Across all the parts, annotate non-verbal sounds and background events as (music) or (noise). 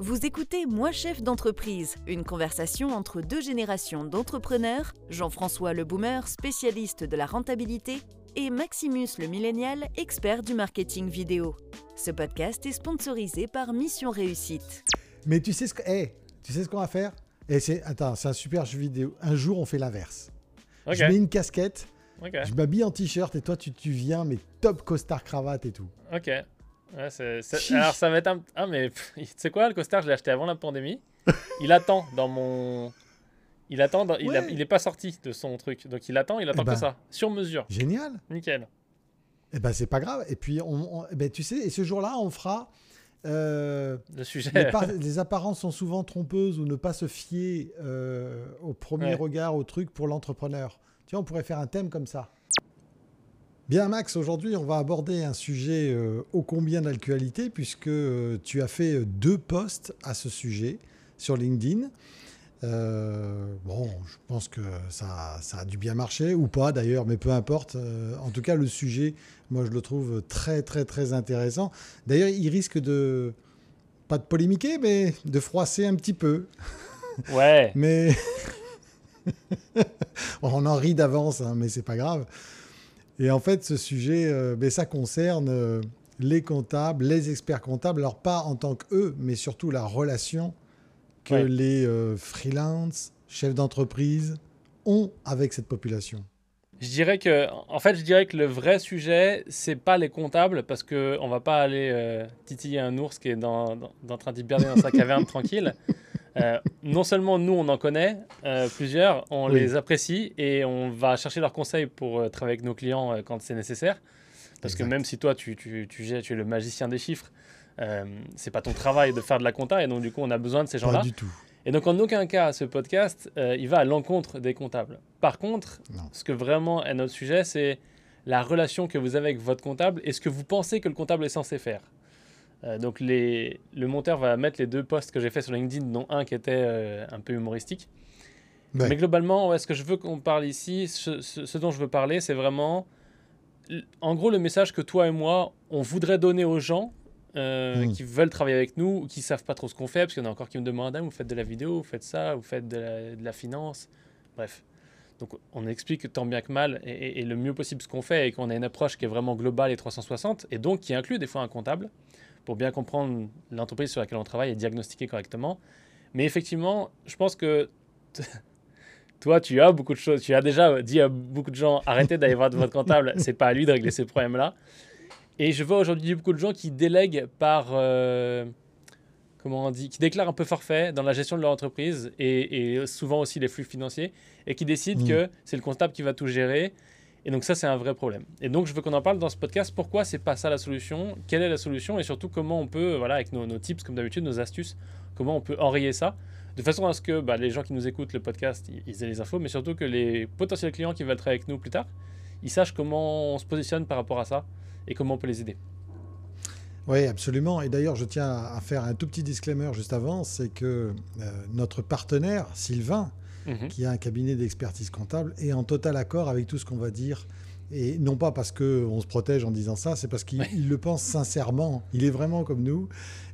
Vous écoutez Moi chef d'entreprise, une conversation entre deux générations d'entrepreneurs, Jean-François le boomer, spécialiste de la rentabilité, et Maximus le millénial, expert du marketing vidéo. Ce podcast est sponsorisé par Mission Réussite. Mais tu sais ce que, hey, tu sais ce qu'on va faire? Et c'est, attends, c'est un super jeu vidéo. Un jour, on fait l'inverse. Je mets une casquette, je m'habille en t-shirt et toi, tu, tu viens, mais top costard cravate et tout. Ok. Ouais, c'est-. Alors ça va être un. Ah mais tu sais quoi, le costard je l'ai acheté avant la pandémie. il attend dans mon. Il attend. dans- Il, a- Ouais. il est pas sorti de son truc, donc il attend. Il attend Eh ben. que ça, sur mesure. Génial. Nickel. Eh ben, c'est pas grave. Et puis, on, on- eh ben, tu sais, et ce jour-là, on fera. euh, Le sujet. les, par- (laughs) les apparences sont souvent trompeuses ou ne pas se fier euh, au premier Ouais. regard au truc pour l'entrepreneur. Tu vois, on pourrait faire un thème comme ça. Bien Max, aujourd'hui on va aborder un sujet euh, ô combien d'actualité puisque euh, tu as fait euh, deux posts à ce sujet sur LinkedIn. Euh, bon, je pense que ça, ça a dû bien marcher ou pas d'ailleurs, mais peu importe. En tout cas, le sujet, moi je le trouve très très très intéressant. D'ailleurs, il risque de pas de polémiquer, mais de froisser un petit peu. (laughs) Ouais. Mais (laughs) on en rit d'avance, hein, mais c'est pas grave. Et en fait, ce sujet, euh, ben, ça concerne euh, les comptables, les experts comptables. Alors pas en tant qu'eux, mais surtout la relation que Ouais. les euh, freelance, chefs d'entreprise ont avec cette population. Je dirais que, en fait, je dirais que le vrai sujet, c'est pas les comptables, parce que on va pas aller euh, titiller un ours qui est dans, dans, dans- en train d'hiberner dans sa caverne (laughs) tranquille. Euh, non seulement nous, on en connaît euh, plusieurs, on Oui. les apprécie et on va chercher leurs conseils pour euh, travailler avec nos clients quand c'est nécessaire. Parce Exact. que même si toi, tu, tu, tu, gères- tu es le magicien des chiffres, c'est pas ton travail de faire de la compta, et donc du coup, on a besoin de ces gens-là. Pas du tout. Et donc, en aucun cas, ce podcast, il va à l'encontre des comptables. Par contre, Non. ce que vraiment est notre sujet, c'est la relation que vous avez avec votre comptable et ce que vous pensez que le comptable est censé faire. Euh, donc, les, le monteur va mettre les deux posts que j'ai fait sur LinkedIn, dont un qui était euh, un peu humoristique. Ouais. Mais globalement, ouais, ce que je veux qu'on parle ici, ce, ce- ce dont je veux parler, c'est vraiment, en gros, le message que toi et moi, on voudrait donner aux gens euh, Mm. qui veulent travailler avec nous ou qui savent pas trop ce qu'on fait, parce qu'il y en a encore qui me demandent, Ah, vous faites de la vidéo, vous faites ça, vous faites de la, de la finance, bref. Donc on explique tant bien que mal et, et- et le mieux possible ce qu'on fait et qu'on a une approche qui est vraiment globale et 360 et donc qui inclut des fois un comptable pour bien comprendre l'entreprise sur laquelle on travaille et diagnostiquer correctement. Mais effectivement, je pense que (laughs) toi, tu as beaucoup de choses. Tu as déjà dit à beaucoup de gens arrêtez d'aller voir votre comptable, (laughs) c'est pas à lui de régler ces problèmes-là. Et je vois aujourd'hui beaucoup de gens qui délèguent par. euh, comment on dit Qui déclarent un peu forfait dans la gestion de leur entreprise et, et souvent aussi les flux financiers et qui décident Mm. que c'est le comptable qui va tout gérer. Et donc, ça, c'est un vrai problème. Et donc, je veux qu'on en parle dans ce podcast. Pourquoi c'est pas ça la solution? Quelle est la solution? Et surtout, comment on peut, voilà, avec nos, nos tips, comme d'habitude, nos astuces, comment on peut enrayer ça? De façon à ce que bah, les gens qui nous écoutent le podcast, ils, aient les infos, mais surtout que les potentiels clients qui veulent travailler avec nous plus tard, ils sachent comment on se positionne par rapport à ça et comment on peut les aider. Oui, absolument. Et d'ailleurs, je tiens à faire un tout petit disclaimer juste avant, c'est que euh, notre partenaire, Sylvain, Mhm. qui a un cabinet d'expertise comptable, est en total accord avec tout ce qu'on va dire. Et non pas parce qu'on se protège en disant ça, c'est parce qu'il Ouais. le pense sincèrement. Il est vraiment comme nous.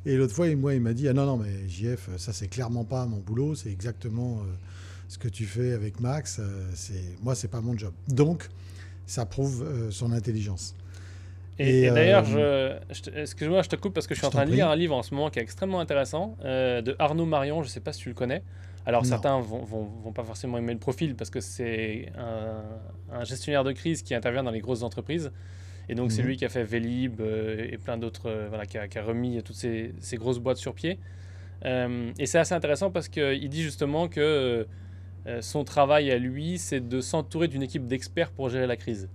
Et l'autre fois, il- moi, il m'a dit Ah non, non, mais JF, ça, c'est clairement pas mon boulot. C'est exactement euh, ce que tu fais avec Max. euh, c'est moi, c'est pas mon job. Donc, ça prouve euh, son intelligence. Et, Et, et d'ailleurs, euh, je, excuse-moi, je te coupe parce que je suis je en train de lire un livre en ce moment qui est extrêmement intéressant de Arnaud Marion. Je ne sais pas si tu le connais. Alors Non. certains vont, vont, vont pas forcément aimer le profil parce que c'est un, un gestionnaire de crise qui intervient dans les grosses entreprises. Et donc c'est Mhm. lui qui a fait Vélib euh, et plein d'autres, euh, voilà, qui a, qui a remis toutes ces, ces grosses boîtes sur pied. Euh, et c'est assez intéressant parce qu'il dit justement que son travail à lui, c'est de s'entourer d'une équipe d'experts pour gérer la crise.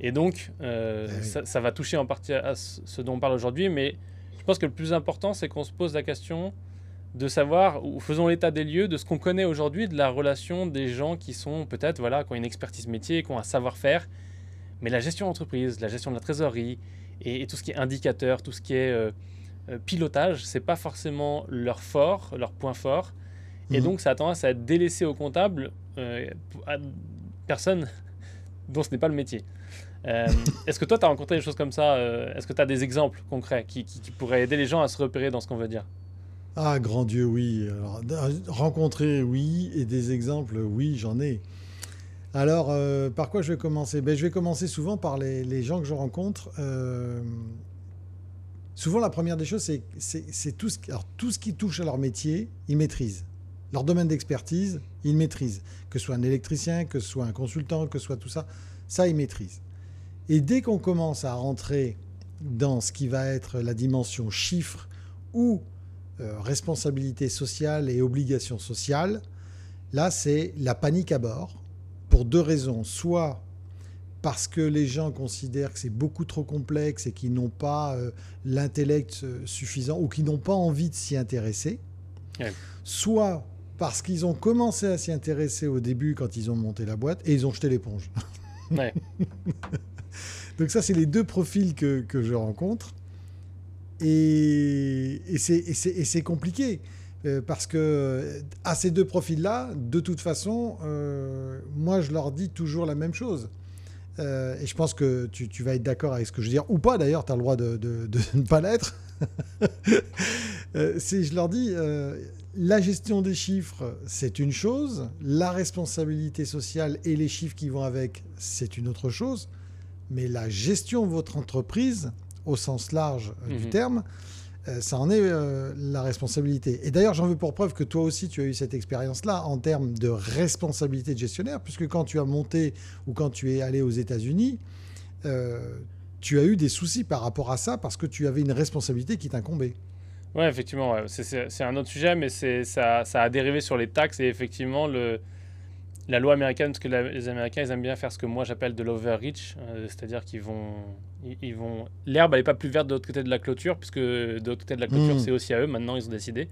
Et donc, Eh oui. ça, ça va toucher en partie à ce ce dont on parle aujourd'hui, mais je pense que le plus important, c'est qu'on se pose la question de savoir, ou faisons l'état des lieux de ce qu'on connaît aujourd'hui de la relation des gens qui sont peut-être, voilà, qui ont une expertise métier, qui ont un savoir-faire, mais la gestion d'entreprise, la gestion de la trésorerie et, et tout ce qui est indicateur, tout ce qui est euh, euh, pilotage, c'est pas forcément leur fort, leur point fort. Et Mhm. donc, ça a tendance à être délaissé au comptable, euh, à personne (laughs) dont ce n'est pas le métier. Euh, Est-ce que toi, tu as rencontré des choses comme ça Est-ce que tu as des exemples concrets qui, qui- qui pourraient aider les gens à se repérer dans ce qu'on veut dire? Ah, grand Dieu, oui. Alors, rencontrer, oui, et des exemples, oui, j'en ai. Alors, euh, par quoi je vais commencer? Ben, Je vais commencer souvent par les, gens que je rencontre. Euh, souvent, la première des choses, c'est tout, ce, tout ce qui touche à leur métier, ils maîtrisent. Leur domaine d'expertise, ils maîtrisent. Que ce soit un électricien, que ce soit un consultant, que ce soit tout ça, ça, ils maîtrisent. Et dès qu'on commence à rentrer dans ce qui va être la dimension chiffre ou euh, responsabilité sociale et obligation sociale, là, c'est la panique à bord pour deux raisons. Soit parce que les gens considèrent que c'est beaucoup trop complexe et qu'ils n'ont pas euh, l'intellect euh, suffisant ou qu'ils n'ont pas envie de s'y intéresser. Soit parce qu'ils ont commencé à s'y intéresser au début quand ils ont monté la boîte et ils ont jeté l'éponge. (laughs) Donc ça, c'est les deux profils que, que je rencontre. Et, c'est compliqué. Euh, parce que euh, à ces deux profils-là, de toute façon, euh, moi je leur dis toujours la même chose. et je pense que tu, vas être d'accord avec ce que je veux dire, ou pas d'ailleurs, tu as le droit de (laughs) ne pas l'être. (laughs) je leur dis, la gestion des chiffres, c'est une chose, la responsabilité sociale et les chiffres qui vont avec, c'est une autre chose, mais la gestion de votre entreprise, au sens large du mhm. terme, euh, ça en est euh, la responsabilité. Et d'ailleurs, j'en veux pour preuve que toi aussi, tu as eu cette expérience-là en termes de responsabilité de gestionnaire, puisque quand tu as monté ou quand tu es allé aux États-Unis, euh, tu as eu des soucis par rapport à ça parce que tu avais une responsabilité qui t'incombait. Oui, effectivement, c'est un autre sujet, mais ça, ça a dérivé sur les taxes et effectivement, le, la loi américaine, parce que les Américains, ils aiment bien faire ce que moi j'appelle de l'overreach, euh, c'est-à-dire qu'ils vont, ils, vont, l'herbe elle est pas plus verte de l'autre côté de la clôture, puisque de l'autre côté de la clôture, hmm. c'est aussi à eux. Maintenant, ils ont décidé.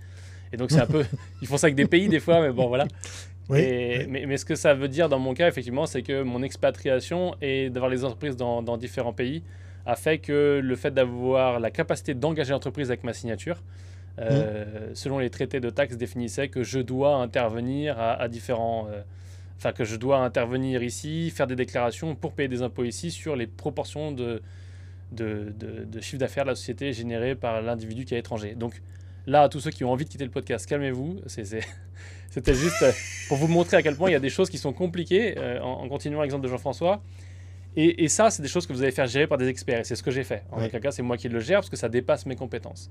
Et donc c'est un (laughs) peu, ils font ça avec des pays des fois, mais bon voilà. Mais, mais, ce que ça veut dire dans mon cas, effectivement, c'est que mon expatriation et d'avoir les entreprises dans, dans, différents pays a fait que le fait d'avoir la capacité d'engager l'entreprise avec ma signature, euh, hmm. selon les traités de taxes, définissait que je dois intervenir à, différents euh, enfin que je dois intervenir ici, faire des déclarations pour payer des impôts ici sur les proportions de, de, de, chiffre d'affaires de la société généré par l'individu qui est étranger. Donc là, à tous ceux qui ont envie de quitter le podcast, calmez-vous. (laughs) C'était juste euh, pour vous montrer à quel point il y a des choses qui sont compliquées, euh, en, continuant l'exemple de Jean-François. Et, et, ça, c'est des choses que vous allez faire gérer par des experts. Et c'est ce que j'ai fait. En aucun cas, c'est moi qui le gère parce que ça dépasse mes compétences.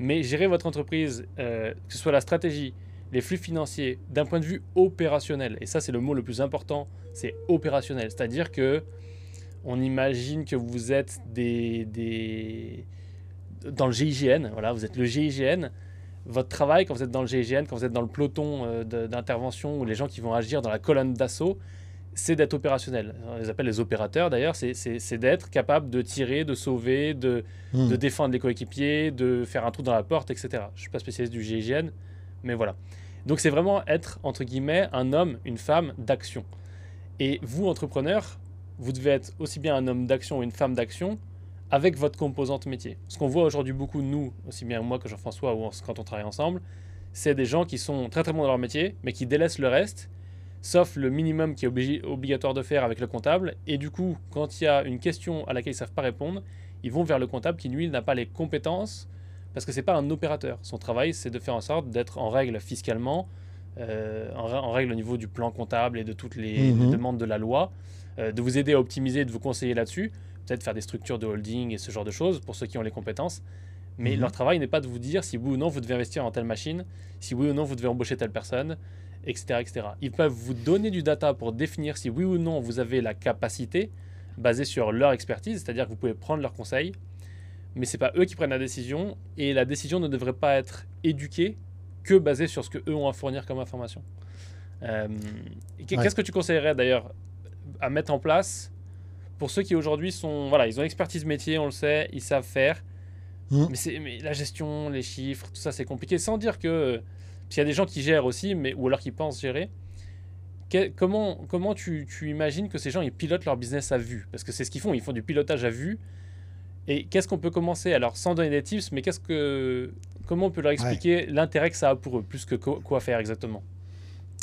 Mais gérer votre entreprise, euh, que ce soit la stratégie, les flux financiers d'un point de vue opérationnel, et ça c'est le mot le plus important, c'est opérationnel, c'est-à-dire que on imagine que vous êtes des, des, dans le GIGN, voilà, vous êtes le GIGN, votre travail quand vous êtes dans le GIGN, quand vous êtes dans le peloton euh, d'intervention ou les gens qui vont agir dans la colonne d'assaut, c'est d'être opérationnel. On les appelle les opérateurs d'ailleurs, c'est d'être capable de tirer, de sauver, de, hmm. de défendre les coéquipiers, de faire un trou dans la porte, etc. Je ne suis pas spécialiste du GIGN, mais voilà. Donc c'est vraiment être, entre guillemets, un homme, une femme d'action. Et vous, entrepreneur, vous devez être aussi bien un homme d'action ou une femme d'action avec votre composante métier. Ce qu'on voit aujourd'hui beaucoup, nous, aussi bien moi que Jean-François, ou quand on travaille ensemble, c'est des gens qui sont très très bons dans leur métier, mais qui délaissent le reste, sauf le minimum qui est obligatoire de faire avec le comptable. Et du coup, quand il y a une question à laquelle ils ne savent pas répondre, ils vont vers le comptable qui, lui, n'a pas les compétences parce que c'est pas un opérateur. Son travail, c'est de faire en sorte d'être en règle fiscalement, euh, en, règle au niveau du plan comptable et de toutes les, mhm. demandes de la loi, euh, de vous aider à optimiser, de vous conseiller là-dessus, peut-être faire des structures de holding et ce genre de choses pour ceux qui ont les compétences. Mais mhm. leur travail n'est pas de vous dire si oui ou non vous devez investir en telle machine, si oui ou non vous devez embaucher telle personne, etc. etc. Ils peuvent vous donner du data pour définir si oui ou non vous avez la capacité basée sur leur expertise, c'est-à-dire que vous pouvez prendre leurs conseils, mais c'est pas eux qui prennent la décision et la décision ne devrait pas être éduquée que basée sur ce que eux ont à fournir comme information. Euh, qu'est-ce que tu conseillerais d'ailleurs à mettre en place pour ceux qui aujourd'hui sont voilà ils ont expertise métier on le sait ils savent faire mmh. mais, mais, la gestion les chiffres tout ça c'est compliqué sans dire que parce qu'il y a des gens qui gèrent aussi mais ou alors qui pensent gérer comment comment tu, tu imagines que ces gens ils pilotent leur business à vue? Parce que c'est ce qu'ils font ils font du pilotage à vue et qu'est-ce qu'on peut commencer? Alors, sans donner des tips, mais qu'est-ce que, comment on peut leur expliquer l'intérêt que ça a pour eux, plus que quoi faire exactement?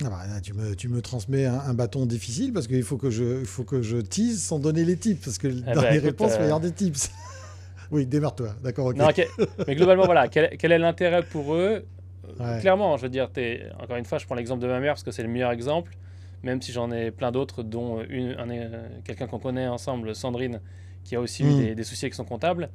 Ah bah, tu, me, tu me transmets un, bâton difficile parce qu'il faut que je, faut que je tease sans donner les tips parce que dans bah, les réponses, il va y avoir euh, des tips. (laughs) oui, démarre-toi, d'accord. mais globalement, voilà, quel, est l'intérêt pour eux? Clairement, je veux dire, es, encore une fois, je prends l'exemple de ma mère parce que c'est le meilleur exemple, même si j'en ai plein d'autres, dont une, quelqu'un qu'on connaît ensemble, Sandrine, qui a aussi eu mm. des, soucis avec son comptable.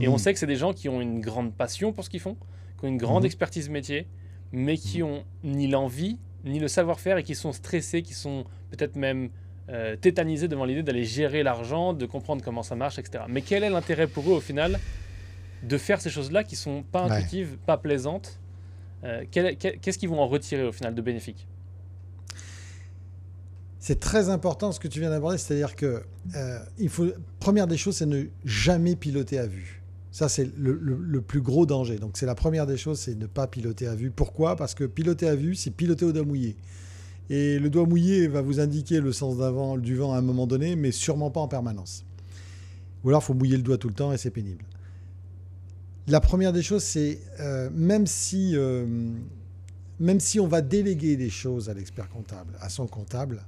Et on mm. sait que c'est des gens qui ont une grande passion pour ce qu'ils font, qui ont une grande mm-hmm. expertise métier, mais qui ont ni l'envie, ni le savoir-faire, et qui sont stressés, qui sont peut-être même euh, tétanisés devant l'idée d'aller gérer l'argent, de comprendre comment ça marche, etc. Mais quel est l'intérêt pour eux au final de faire ces choses-là qui sont pas intuitives, pas plaisantes euh, Qu'est-ce qu'ils vont en retirer au final de bénéfique? C'est très important ce que tu viens d'aborder, c'est-à-dire que euh, faut première des choses, c'est ne jamais piloter à vue. Ça, c'est le, plus gros danger. Donc, c'est la première des choses, c'est ne pas piloter à vue. Pourquoi? Parce que piloter à vue, c'est piloter au doigt mouillé. Et le doigt mouillé va vous indiquer le sens du vent à un moment donné, mais sûrement pas en permanence. Ou alors, il faut mouiller le doigt tout le temps et c'est pénible. La première des choses, c'est euh, même si euh, même si on va déléguer des choses à l'expert comptable, à son comptable,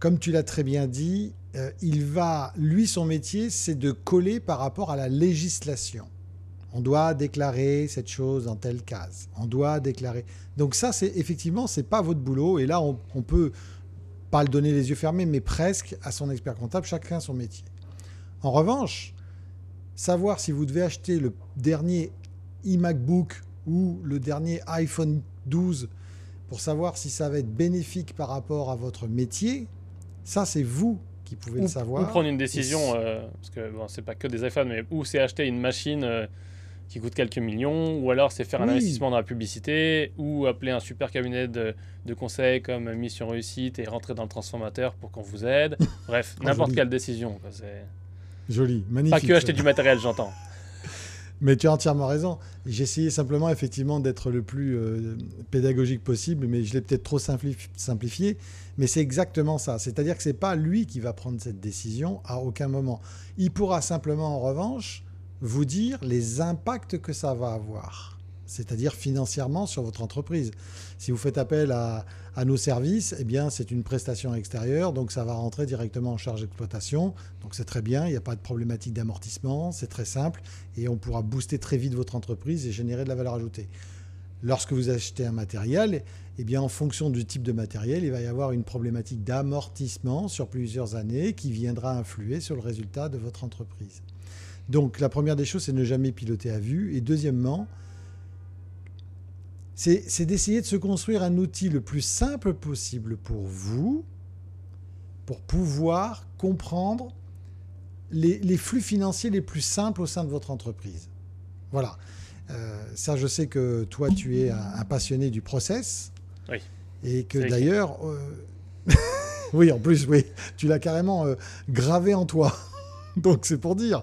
comme tu l'as très bien dit, euh, il va, lui, son métier, c'est de coller par rapport à la législation. On doit déclarer cette chose dans telle case. On doit déclarer. Donc ça, c'est effectivement, c'est pas votre boulot. Et là, on, on, peut pas le donner les yeux fermés, mais presque à son expert comptable, chacun son métier. En revanche, savoir si vous devez acheter le dernier iMacBook ou le dernier iPhone 12 pour savoir si ça va être bénéfique par rapport à votre métier, ça c'est vous qui pouvez le savoir. Ou prendre une décision, euh, parce que bon, c'est pas que des iPhones, mais ou c'est acheter une machine euh, qui coûte quelques millions, ou alors c'est faire un investissement dans la publicité, ou appeler un super cabinet de, de conseil comme Mission Réussite et rentrer dans le transformateur pour qu'on vous aide. (laughs) Bref, n'importe quelle décision. Joli, magnifique. Pas que acheter du matériel, j'entends. (laughs) Mais tu as entièrement raison. J'ai essayé simplement effectivement d'être le plus euh, pédagogique possible, mais je l'ai peut-être trop simplifié. Mais c'est exactement ça. C'est-à-dire que ce n'est pas lui qui va prendre cette décision à aucun moment. Il pourra simplement en revanche vous dire les impacts que ça va avoir c'est-à-dire financièrement sur votre entreprise. Si vous faites appel à, nos services, eh bien c'est une prestation extérieure, donc ça va rentrer directement en charge d'exploitation. Donc c'est très bien, il n'y a pas de problématique d'amortissement, c'est très simple, et on pourra booster très vite votre entreprise et générer de la valeur ajoutée. Lorsque vous achetez un matériel, eh bien en fonction du type de matériel, il va y avoir une problématique d'amortissement sur plusieurs années qui viendra influer sur le résultat de votre entreprise. Donc la première des choses, c'est ne jamais piloter à vue. Et deuxièmement, c'est d'essayer de se construire un outil le plus simple possible pour vous, pour pouvoir comprendre les, flux financiers les plus simples au sein de votre entreprise. Voilà. Euh, ça, je sais que toi, tu es un, passionné du process. Oui. Et que d'ailleurs, euh, (laughs) oui, en plus, oui, tu l'as carrément euh, gravé en toi. (laughs) Donc, c'est pour dire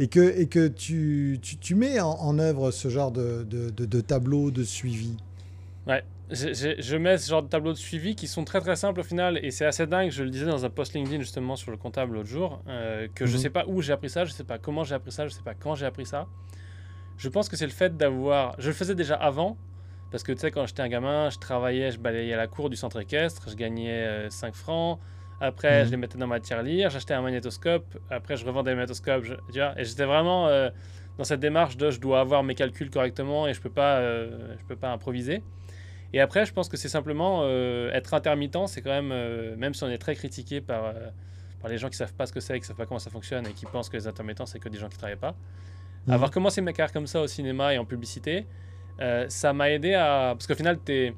et que, et que tu, tu, mets en, œuvre ce genre de, de, de, tableau de suivi. Ouais, je, je, mets ce genre de tableaux de suivi qui sont très très simples au final et c'est assez dingue. Je le disais dans un post LinkedIn justement sur le comptable l'autre jour euh, que je mhm. sais pas où j'ai appris ça, je sais pas comment j'ai appris ça, je sais pas quand j'ai appris ça. Je pense que c'est le fait d'avoir. Je le faisais déjà avant parce que tu sais, quand j'étais un gamin, je travaillais, je balayais à la cour du centre équestre, je gagnais 5 euh, francs. Après, je mhm. les mettais dans ma tirelire, j'achetais un magnétoscope. Après, je revendais le magnétoscope. tu vois, et j'étais vraiment euh, dans cette démarche de je dois avoir mes calculs correctement et je peux pas, euh, je peux pas improviser. Et après, je pense que c'est simplement euh, être intermittent. C'est quand même, même si on est très critiqué par, par les gens qui savent pas ce que c'est, qui savent pas comment ça fonctionne et qui pensent que les intermittents c'est que des gens qui travaillent pas. Mhm. Avoir commencé ma carrière comme ça au cinéma et en publicité, ça m'a aidé à. Parce qu'au final, tu es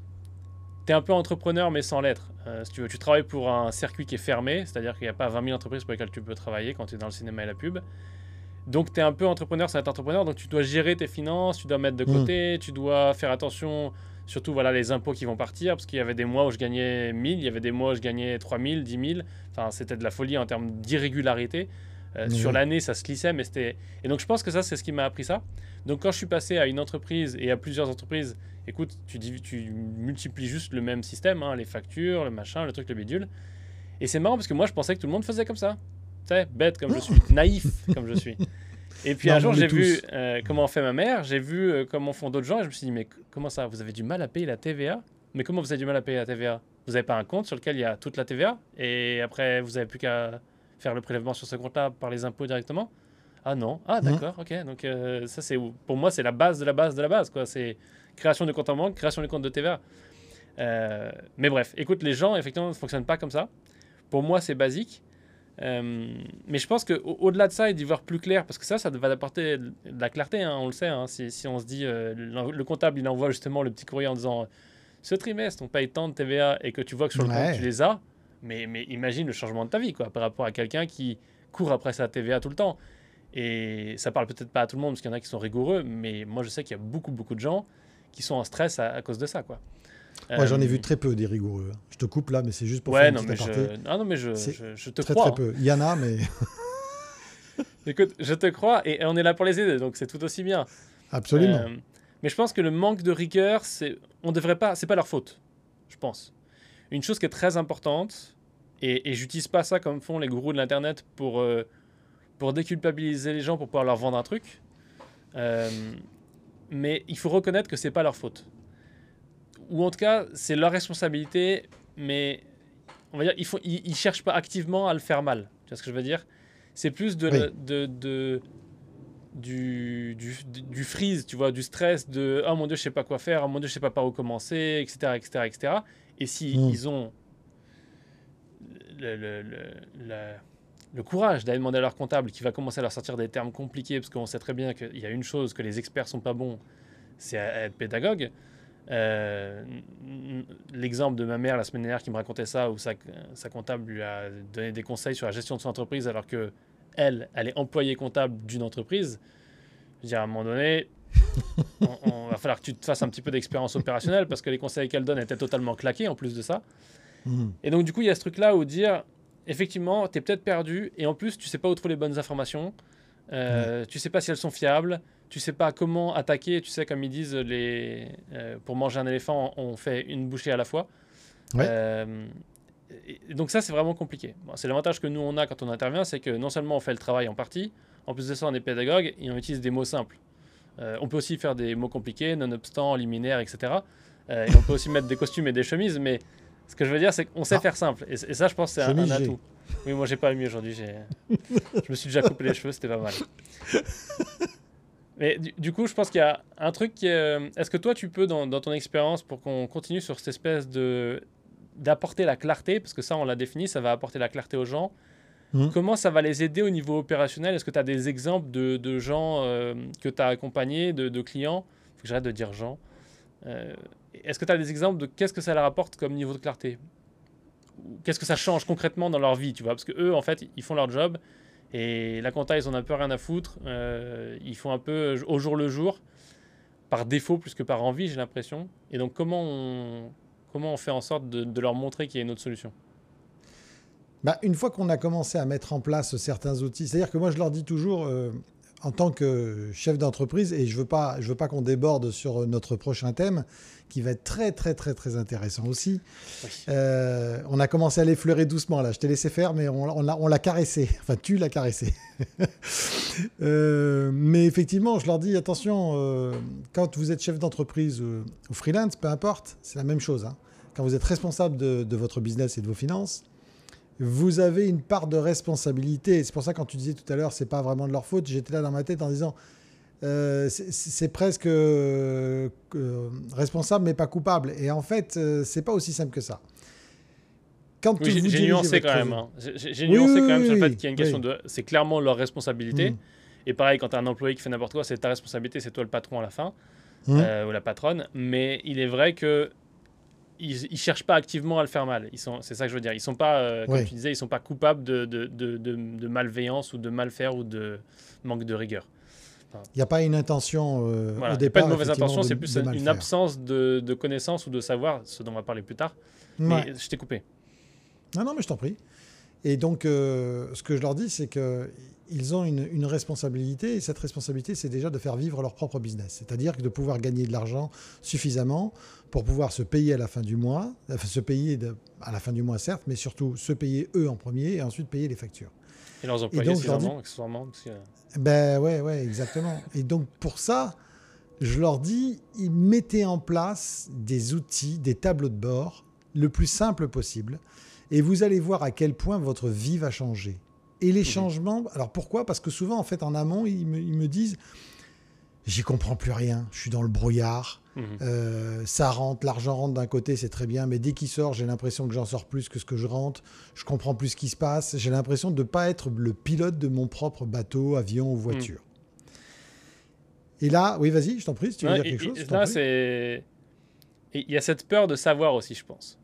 tu es un peu entrepreneur mais sans l'être. Euh, si tu veux, tu travailles pour un circuit qui est fermé, c'est-à-dire qu'il n'y a pas 20 000 entreprises pour lesquelles tu peux travailler quand tu es dans le cinéma et la pub. Donc tu es un peu entrepreneur sans être entrepreneur, donc tu dois gérer tes finances, tu dois mettre de mm. côté, tu dois faire attention, surtout voilà les impôts qui vont partir, parce qu'il y avait des mois où je gagnais 1000, il y avait des mois où je gagnais 3000, 10 000, enfin c'était de la folie en termes d'irrégularité. Euh, sur l'année, ça se glissait, mais c'était. Et donc, je pense que ça, c'est ce qui m'a appris ça. Donc, quand je suis passé à une entreprise et à plusieurs entreprises, écoute, tu, tu multiplies juste le même système, hein, les factures, le machin, le truc, le bidule. Et c'est marrant parce que moi, je pensais que tout le monde faisait comme ça. Tu sais, bête comme je suis, (laughs) naïf comme je suis. Et puis un jour, j'ai vu euh, comment fait ma mère, j'ai vu euh, comment font d'autres gens, et je me suis dit, mais comment ça Vous avez du mal à payer la TVA Mais comment vous avez du mal à payer la TVA Vous n'avez pas un compte sur lequel il y a toute la TVA Et après, vous n'avez plus qu'à faire le prélèvement sur ce compte-là par les impôts directement? Ah non. Ah d'accord, ok. Donc euh, ça c'est pour moi c'est la base de la base de la base quoi. C'est création de compte en banque, création de compte de TVA. Euh, mais bref, écoute, les gens, effectivement, ne fonctionnent pas comme ça. Pour moi, c'est basique. Euh, mais je pense qu'au-delà de ça, et d'y voir plus clair, parce que ça, ça va apporter de la clarté, hein, on le sait. Hein, si, si, on se dit, le, comptable, il envoie justement le petit courrier en disant ce trimestre, on paye tant de TVA et que tu vois que sur le compte, tu les as, mais, mais imagine le changement de ta vie quoi, par rapport à quelqu'un qui court après sa TVA tout le temps. Et ça parle peut-être pas à tout le monde, parce qu'il y en a qui sont rigoureux, mais moi, je sais qu'il y a beaucoup, beaucoup de gens qui sont en stress à, à cause de ça. quoi. Moi, j'en ai vu euh, très peu des rigoureux. Hein. Je te coupe là, mais c'est juste pour faire non, mais je... Ah non, mais je, je, te très, crois. Très peu. Il y en a, mais. (laughs) (laughs) Écoute, je te crois et on est là pour les aider, donc c'est tout aussi bien. Absolument. Euh, mais je pense que le manque de rigueur, c'est, on devrait pas, c'est pas leur faute, je pense. Une chose qui est très importante, et, et j'utilise pas ça comme font les gourous de l'internet pour euh, pour déculpabiliser les gens pour pouvoir leur vendre un truc. mais il faut reconnaître que c'est pas leur faute ou en tout cas, c'est leur responsabilité, mais on va dire, ils, ne ils, cherchent pas activement à le faire mal. Tu vois ce que je veux dire? C'est plus de, de, de, du, du, du, freeze, tu vois, du stress de oh mon dieu, je sais pas quoi faire, oh mon dieu, je sais pas par où commencer, etc. etc., etc. Et si mm. ils ont le, le, le, le courage d'aller demander à leur comptable qui va commencer à leur sortir des termes compliqués, parce qu'on sait très bien qu'il y a une chose que les experts sont pas bons, c'est à être pédagogue. Euh, l'exemple de ma mère la semaine dernière qui me racontait ça, où sa, comptable lui a donné des conseils sur la gestion de son entreprise alors que elle, elle est employée comptable d'une entreprise. Je veux dire, à un moment donné, (laughs) on, va falloir que tu te fasses un petit peu d'expérience opérationnelle parce que les conseils qu'elle donne étaient totalement claqués en plus de ça. Mmh. Et donc, du coup, il y a ce truc-là où dire, effectivement, tu es peut-être perdu et en plus, tu sais pas où trouver les bonnes informations. Euh, Tu sais pas si elles sont fiables tu sais pas comment attaquer. Tu sais, comme ils disent, les, euh, pour manger un éléphant, on fait une bouchée à la fois. Euh, donc ça, c'est vraiment compliqué. c'est l'avantage que nous, on a quand on intervient, c'est que non seulement on fait le travail en partie, en plus de ça, on est pédagogue et on utilise des mots simples. Euh, on peut aussi faire des mots compliqués, nonobstant, liminaire, etc. et on peut aussi (laughs) mettre des costumes et des chemises, mais ce que je veux dire, c'est qu'on sait ah. faire simple. Et, ça, je pense, c'est un, un, atout. Oui, moi, j'ai pas le mieux aujourd'hui. je me suis déjà coupé les cheveux, c'était pas mal. (laughs) Mais du, coup, je pense qu'il y a un truc. Euh, est-ce que toi, tu peux, dans, ton expérience, pour qu'on continue sur cette espèce de d'apporter la clarté, parce que ça, on l'a défini, ça va apporter la clarté aux gens. Mmh. Comment ça va les aider au niveau opérationnel? Est-ce que tu as des exemples de, de gens euh, que tu as accompagnés, de, de clients? Faut que j'arrête de dire gens. Euh, est-ce que tu as des exemples de qu'est-ce que ça leur apporte comme niveau de clarté? Qu'est-ce que ça change concrètement dans leur vie, tu vois? Parce que eux, en fait, ils font leur job, et la compta, ils en ont un peu rien à foutre. Euh, ils font un peu au jour le jour, par défaut plus que par envie, j'ai l'impression. Et donc, comment on, comment on fait en sorte de, leur montrer qu'il y a une autre solution? Bah, Une fois qu'on a commencé à mettre en place certains outils, c'est-à-dire que moi, je leur dis toujours, euh, en tant que chef d'entreprise, et je ne veux pas, je veux pas qu'on déborde sur notre prochain thème, qui va être très, très, très, très intéressant aussi. Euh, on a commencé à l'effleurer doucement, là. Je t'ai laissé faire, mais on, on l'a caressé. (laughs) Enfin, tu l'as caressé. (laughs) Euh, mais effectivement, je leur dis, attention, euh, quand vous êtes chef d'entreprise ou freelance, peu importe, c'est la même chose. Hein. Quand vous êtes responsable de, de votre business et de vos finances, vous avez une part de responsabilité. C'est pour ça quand tu disais tout à l'heure, c'est pas vraiment de leur faute. J'étais là dans ma tête en disant, euh, c'est presque euh, responsable mais pas coupable. Et en fait, euh, c'est pas aussi simple que ça. Quand oui, j'ai nuancé quand même. Hein. J'ai nuancé quand même sur le fait qu'il y a une question de. C'est clairement leur responsabilité. Mm. Et pareil, quand tu as un employé qui fait n'importe quoi, c'est ta responsabilité, c'est toi le patron à la fin, mm. ou la patronne. Mais il est vrai que ils, ils, cherchent pas activement à le faire mal. Ils sont, c'est ça que je veux dire. Ils sont pas, comme tu disais, ils sont pas coupables de, de, de, de, malveillance ou de mal faire ou de manque de rigueur. Il n'y a pas une intention euh, au départ. Pas une mauvaise intention, c'est plus une absence de, connaissance ou de savoir, ce dont on va parler plus tard. Mais je t'ai coupé. Non, non, mais je t'en prie. Et donc, euh, ce que je leur dis, c'est qu'ils ont une, une, responsabilité, et cette responsabilité, c'est déjà de faire vivre leur propre business. C'est-à-dire de pouvoir gagner de l'argent suffisamment pour pouvoir se payer à la fin du mois, se payer à la fin du mois, certes, mais surtout se payer eux en premier et ensuite payer les factures. Et leurs employés, et donc, accessoirement, ben ouais, ouais, exactement. Et donc pour ça, je leur dis, mettez en place des outils, des tableaux de bord, le plus simple possible, et vous allez voir à quel point votre vie va changer. Et les mhm. changements, alors pourquoi? Parce que souvent, en fait, en amont, ils me, disent, j'y comprends plus rien. Je suis dans le brouillard. Mhm. Euh, ça rentre, l'argent rentre d'un côté, c'est très bien, mais dès qu'il sort, j'ai l'impression que j'en sors plus que ce que je rentre. Je comprends plus ce qui se passe. J'ai l'impression de ne pas être le pilote de mon propre bateau, avion ou voiture. Et là, oui, vas-y, je t'en prie, si tu veux dire quelque chose. Là, c'est. Il y a cette peur de savoir aussi, je pense.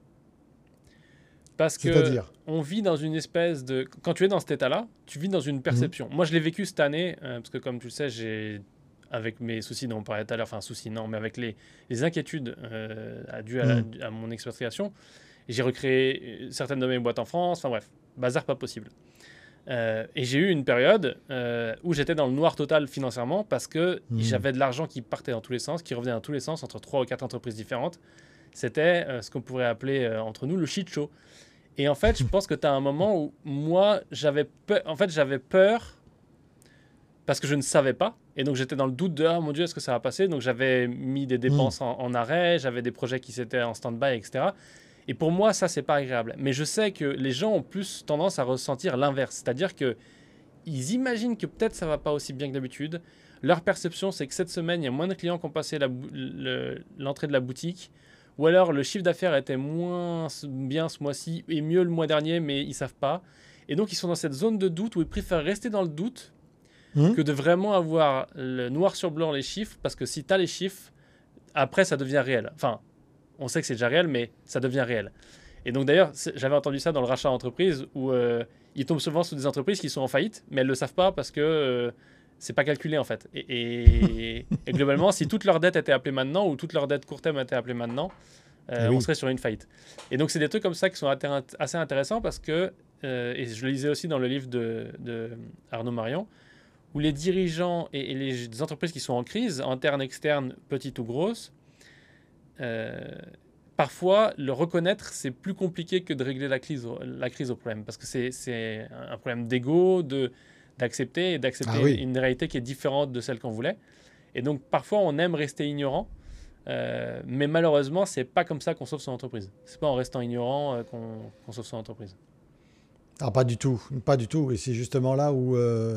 Parce que on vit dans une espèce de. Quand tu es dans cet état-là, tu vis dans une perception. Mhm. Moi, je l'ai vécu cette année, euh, parce que comme tu le sais, j'ai avec mes soucis dont on parlait tout à l'heure, enfin soucis non, mais avec les, les inquiétudes euh, dues à, mhm. à, mon expatriation, j'ai recréé euh, certaines de mes boîtes en France, enfin bref, bazar pas possible. Euh, et j'ai eu une période euh, où j'étais dans le noir total financièrement parce que hmm. j'avais de l'argent qui partait dans tous les sens, qui revenait dans tous les sens entre trois ou quatre entreprises différentes. C'était ce qu'on pourrait appeler entre nous le shit show. Et en fait, je pense que tu as un moment où moi, j'avais peur, en fait, j'avais peur parce que je ne savais pas. Et donc, j'étais dans le doute de Ah mon Dieu, est-ce que ça va passer? Donc, j'avais mis des dépenses hmm. en, en, arrêt, j'avais des projets qui s'étaient en stand-by, etc. Et pour moi, ça, c'est pas agréable. Mais je sais que les gens ont plus tendance à ressentir l'inverse. C'est-à-dire que ils imaginent que peut-être ça va pas aussi bien que d'habitude. Leur perception, c'est que cette semaine, il y a moins de clients qui ont passé l'entrée de la boutique. Ou alors le chiffre d'affaires était moins bien ce mois-ci et mieux le mois dernier, mais ils savent pas. Et donc ils sont dans cette zone de doute où ils préfèrent rester dans le doute mmh. que de vraiment avoir le noir sur blanc les chiffres, parce que si tu as les chiffres, après ça devient réel. Enfin, on sait que c'est déjà réel, mais ça devient réel. Et donc d'ailleurs, j'avais entendu ça dans le rachat d'entreprise où euh, ils tombent souvent sur des entreprises qui sont en faillite, mais elles ne le savent pas parce que euh, c'est pas calculé en fait. Et, (laughs) globalement, si toute leur dette était appelée maintenant ou toute leur dette court terme était appelée maintenant, euh, on serait sur une faillite. Et donc c'est des trucs comme ça qui sont assez intéressants parce que, et je le lisais aussi dans le livre de, Arnaud Marion, où les dirigeants et, et les entreprises qui sont en crise, internes, externes, petites ou grosses, euh, parfois, le reconnaître, c'est plus compliqué que de régler la crise, la crise au problème, parce que c'est un problème d'ego, d'accepter et d'accepter ah une réalité qui est différente de celle qu'on voulait. Et donc, parfois, on aime rester ignorant, euh, mais malheureusement, c'est pas comme ça qu'on sauve son entreprise. C'est pas en restant ignorant euh, qu'on sauve son entreprise. Ah, pas du tout, pas du tout. Et c'est justement là où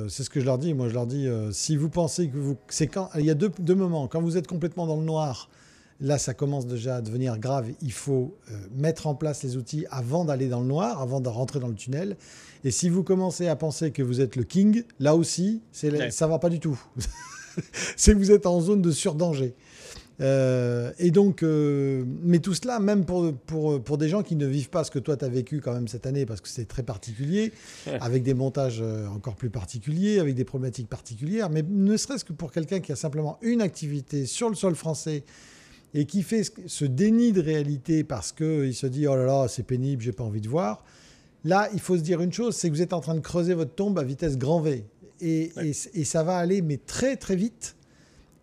c'est ce que je leur dis. Moi, je leur dis, si vous pensez que vous, c'est quand il y a deux, deux moments. Quand vous êtes complètement dans le noir Là, ça commence déjà à devenir grave. Il faut euh, mettre en place les outils avant d'aller dans le noir, avant de rentrer dans le tunnel. Et si vous commencez à penser que vous êtes le king, là aussi, c'est ça va pas du tout. (laughs) c'est que vous êtes en zone de surdanger. Euh, et donc, euh, mais tout cela, même pour, pour, pour, des gens qui ne vivent pas ce que toi tu as vécu quand même cette année, parce que c'est très particulier, (laughs) avec des montages encore plus particuliers, avec des problématiques particulières, mais ne serait-ce que pour quelqu'un qui a simplement une activité sur le sol français et qui fait ce déni de réalité parce qu'il se dit oh là là, c'est pénible, j'ai pas envie de voir. Là, il faut se dire une chose, c'est que vous êtes en train de creuser votre tombe à vitesse grand V. Et, et, ça va aller, mais très très vite.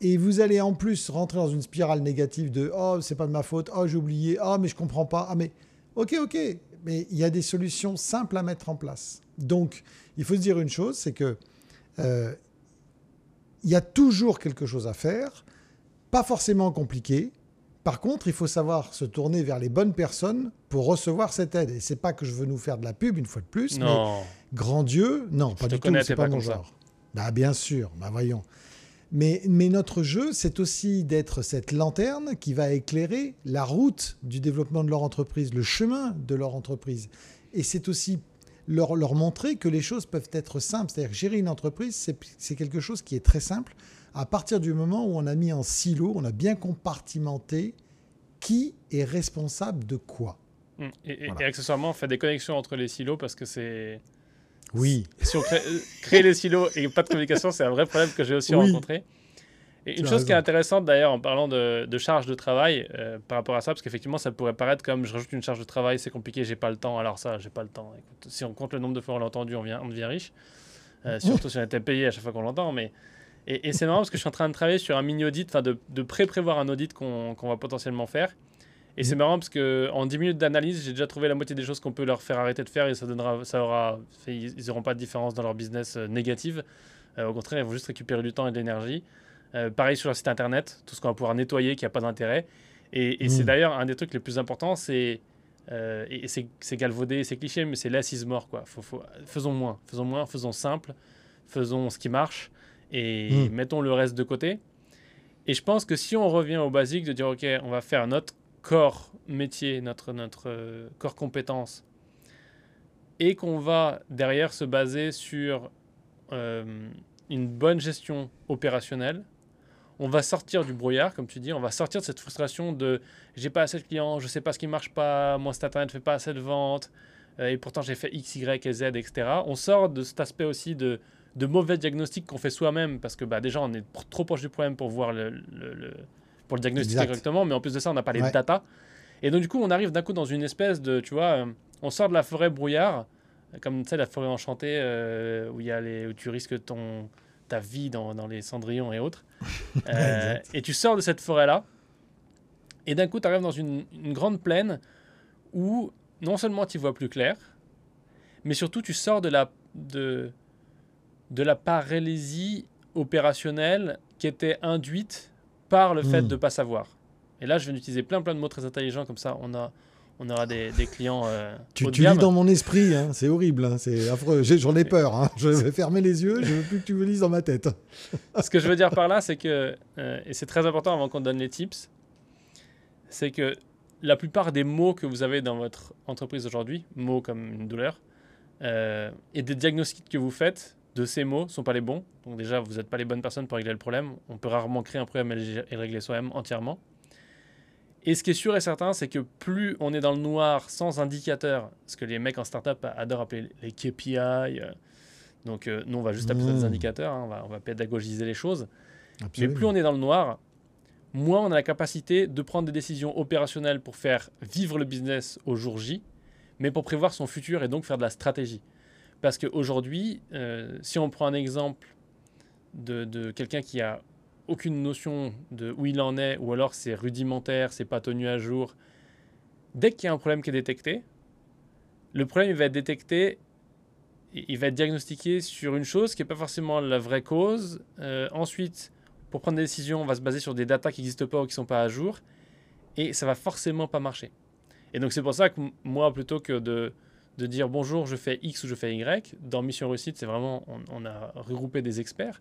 Et vous allez en plus rentrer dans une spirale négative de oh, c'est pas de ma faute, oh, j'ai oublié, oh, mais je comprends pas, ah, mais ok, ok. Mais il y a des solutions simples à mettre en place. Donc, il faut se dire une chose, c'est que euh, il y a toujours quelque chose à faire, pas forcément compliqué, par contre, il faut savoir se tourner vers les bonnes personnes pour recevoir cette aide. Et c'est pas que je veux nous faire de la pub une fois de plus, non. mais grand Dieu, non, pas du tout, c'est pas, mon genre. Bah, bien sûr, bah voyons. Mais, mais notre jeu, c'est aussi d'être cette lanterne qui va éclairer la route du développement de leur entreprise, le chemin de leur entreprise. Et c'est aussi leur, leur montrer que les choses peuvent être simples. C'est-à-dire gérer une entreprise, c'est quelque chose qui est très simple à partir du moment où on a mis en silo, on a bien compartimenté qui est responsable de quoi. Hum, et, accessoirement, on fait des connexions entre les silos parce que c'est. Oui. (laughs) Si on crée, les silos et pas de communication, c'est un vrai problème que j'ai aussi rencontré. Et une chose qui est intéressante d'ailleurs en parlant de, charge de travail euh, par rapport à ça, parce qu'effectivement ça pourrait paraître comme je rajoute une charge de travail, c'est compliqué, j'ai pas le temps. Alors ça, j'ai pas le temps. si on compte le nombre de fois on l'a entendu, on, vient, on devient riche. Euh, (laughs) surtout si on était payé à chaque fois qu'on l'entend. Mais et, c'est marrant parce que je suis en train de travailler sur un mini audit, enfin de, de pré-prévoir un audit qu'on va potentiellement faire. Et c'est marrant parce que en 10 minutes d'analyse, j'ai déjà trouvé la moitié des choses qu'on peut leur faire arrêter de faire et ça donnera, ça aura, ils n'auront pas de différence dans leur business euh, négative. Euh, au contraire, ils vont juste récupérer du temps et de l'énergie. Euh, pareil sur leur site internet, tout ce qu'on va pouvoir nettoyer qui n'a pas d'intérêt. Et, c'est mhm. d'ailleurs un des trucs les plus importants, c'est et c'est galvaudé, c'est cliché, mais c'est l'assise mort quoi. Faut, faisons moins, faisons moins, faisons simple, faisons ce qui marche et hmm. mettons le reste de côté. Et je pense que si on revient au basique, de dire, OK, on va faire notre corps métier, notre, notre euh, corps compétence, et qu'on va derrière se baser sur euh, une bonne gestion opérationnelle, on va sortir du brouillard, comme tu dis, on va sortir de cette frustration de j'ai pas assez de clients, je sais pas ce qui marche pas, mon site internet fait pas assez de ventes, euh, et pourtant j'ai fait X, Y et Z, etc. On sort de cet aspect aussi de, de mauvais diagnostic qu'on fait soi-même, parce que bah, déjà on est trop proche du problème pour voir le, le, pour le diagnostiquer correctement, mais en plus de ça, on n'a pas les data. Et donc du coup, on arrive d'un coup dans une espèce de, tu vois, euh, on sort de la forêt brouillard, comme tu sais, la forêt enchantée, euh, où, y a les, où tu risques ton, ta vie dans, dans les cendrillons et autres. (laughs) et tu sors de cette forêt-là, et d'un coup, tu arrives dans une, une, grande plaine où non seulement tu vois plus clair, mais surtout tu sors de la, de, de la paralysie opérationnelle qui était induite par le fait hmm. de ne pas savoir. Et là, je viens d'utiliser plein plein de mots très intelligents comme ça. On a on aura des, des clients. Euh, tu, tu lis dans mon esprit, hein. c'est horrible, hein. c'est affreux. J'en ai, peur. Hein. (laughs) Je vais fermer les yeux, je veux plus que tu me lises dans ma tête. (laughs) Ce que je veux dire par là, c'est que, euh, et c'est très important avant qu'on donne les tips, c'est que la plupart des mots que vous avez dans votre entreprise aujourd'hui, mots comme une douleur, euh, et des diagnostics que vous faites de ces mots sont pas les bons. Donc déjà, vous n'êtes pas les bonnes personnes pour régler le problème. On peut rarement créer un problème et le régler soi-même entièrement. Et ce qui est sûr et certain, c'est que plus on est dans le noir sans indicateur, ce que les mecs en startup adorent appeler les KPI, euh, donc euh, nous on va juste appeler ça des mmh. indicateurs, hein, on, va, on, va, pédagogiser les choses. Mais plus on est dans le noir, moins on a la capacité de prendre des décisions opérationnelles pour faire vivre le business au jour J, mais pour prévoir son futur et donc faire de la stratégie. Parce qu'aujourd'hui, euh, si on prend un exemple de, quelqu'un qui a aucune notion de où il en est, ou alors c'est rudimentaire, c'est pas tenu à jour. Dès qu'il y a un problème qui est détecté, le problème va être détecté, il va être diagnostiqué sur une chose qui n'est pas forcément la vraie cause. Euh, ensuite, pour prendre des décisions, on va se baser sur des datas qui n'existent pas ou qui ne sont pas à jour, et ça va forcément pas marcher. Et donc c'est pour ça que moi, plutôt que de, de, dire bonjour, je fais X ou je fais Y, dans Mission Réussite, c'est vraiment, on, on a regroupé des experts.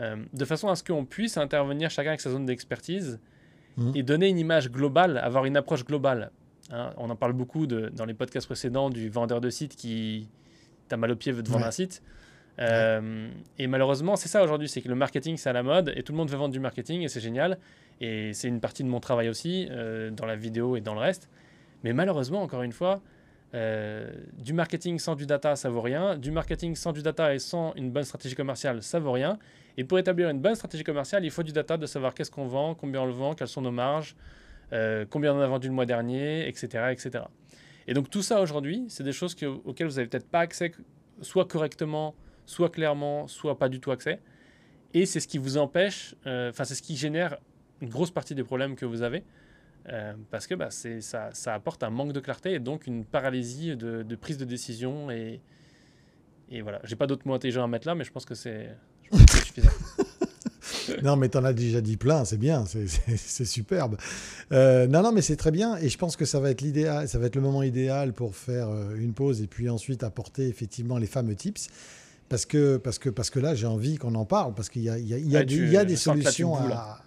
Euh, de façon à ce qu'on puisse intervenir chacun avec sa zone d'expertise mmh. et donner une image globale, avoir une approche globale. Hein. on en parle beaucoup de, dans les podcasts précédents du vendeur de site qui t'a mal au pied veut te vendre un site. Euh, et malheureusement, c'est ça aujourd'hui, c'est que le marketing c'est à la mode et tout le monde veut vendre du marketing et c'est génial. Et c'est une partie de mon travail aussi euh, dans la vidéo et dans le reste. Mais malheureusement, encore une fois, du marketing sans du data, ça vaut rien. Du marketing sans du data et sans une bonne stratégie commerciale, ça vaut rien. Et pour établir une bonne stratégie commerciale, il faut du data de savoir qu'est-ce qu'on vend, combien on le vend, quelles sont nos marges, euh, combien on a vendu le mois dernier, etc. etc. Et donc tout ça aujourd'hui, c'est des choses auxquelles vous n'avez peut-être pas accès, soit correctement, soit clairement, soit pas du tout accès. Et c'est ce qui vous empêche, euh, enfin c'est ce qui génère une grosse partie des problèmes que vous avez. Euh, parce que bah, ça, ça, apporte un manque de clarté et donc une paralysie de, prise de décision. Et, et voilà, j'ai pas d'autres mots intelligents à mettre là, mais je pense que c'est (laughs) non, mais tu en as déjà dit plein, c'est bien, c'est superbe. Euh, non, non, mais c'est très bien, et je pense que ça va être l'idéal, ça va être le moment idéal pour faire euh, une pause et puis ensuite apporter effectivement les fameux tips. Parce que, parce que, parce que là, j'ai envie qu'on en parle, parce qu'il y a, il y a, il y a, il y a des solutions à,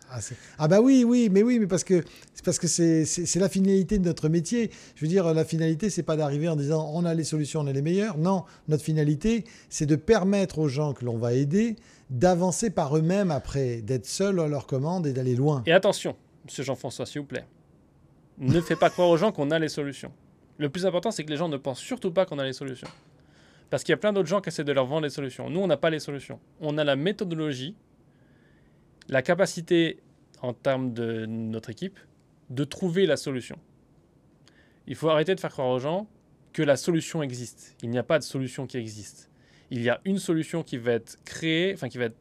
Ah bah oui, oui, mais oui, mais parce que c'est parce que c'est la finalité de notre métier. Je veux dire, la finalité, c'est pas d'arriver en disant on a les solutions, on est les meilleurs. Non, notre finalité, c'est de permettre aux gens que l'on va aider d'avancer par eux-mêmes après, d'être seuls à leur commande et d'aller loin. Et attention, monsieur Jean-François, s'il vous plaît, ne faites pas croire aux gens qu'on a les solutions. Le plus important, c'est que les gens ne pensent surtout pas qu'on a les solutions. Parce qu'il y a plein d'autres gens qui essaient de leur vendre les solutions. Nous, on n'a pas les solutions. On a la méthodologie, la capacité, en termes de notre équipe, de trouver la solution. Il faut arrêter de faire croire aux gens que la solution existe. Il n'y a pas de solution qui existe il y a une solution qui va être créée, enfin qui va être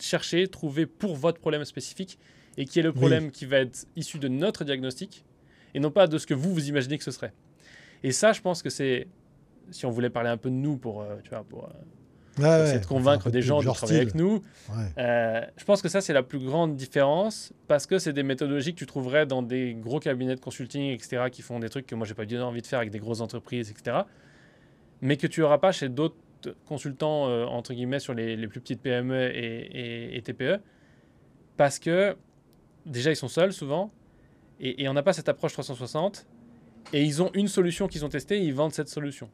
cherchée, trouvée pour votre problème spécifique et qui est le problème qui va être issu de notre diagnostic et non pas de ce que vous vous imaginez que ce serait. Et ça, je pense que c'est, si on voulait parler un peu de nous pour, euh, tu vois, pour, euh, essayer de convaincre des gens de travailler avec nous, euh, je pense que ça, c'est la plus grande différence parce que c'est des méthodologies que tu trouverais dans des gros cabinets de consulting, etc., qui font des trucs que moi, j'ai pas tout envie de faire avec des grosses entreprises, etc., mais que tu n'auras pas chez d'autres consultant, euh, entre guillemets, sur les, plus petites PME et, TPE, parce que déjà, ils sont seuls souvent, et, et on n'a pas cette approche 360, et ils ont une solution qu'ils ont testée, et ils vendent cette solution.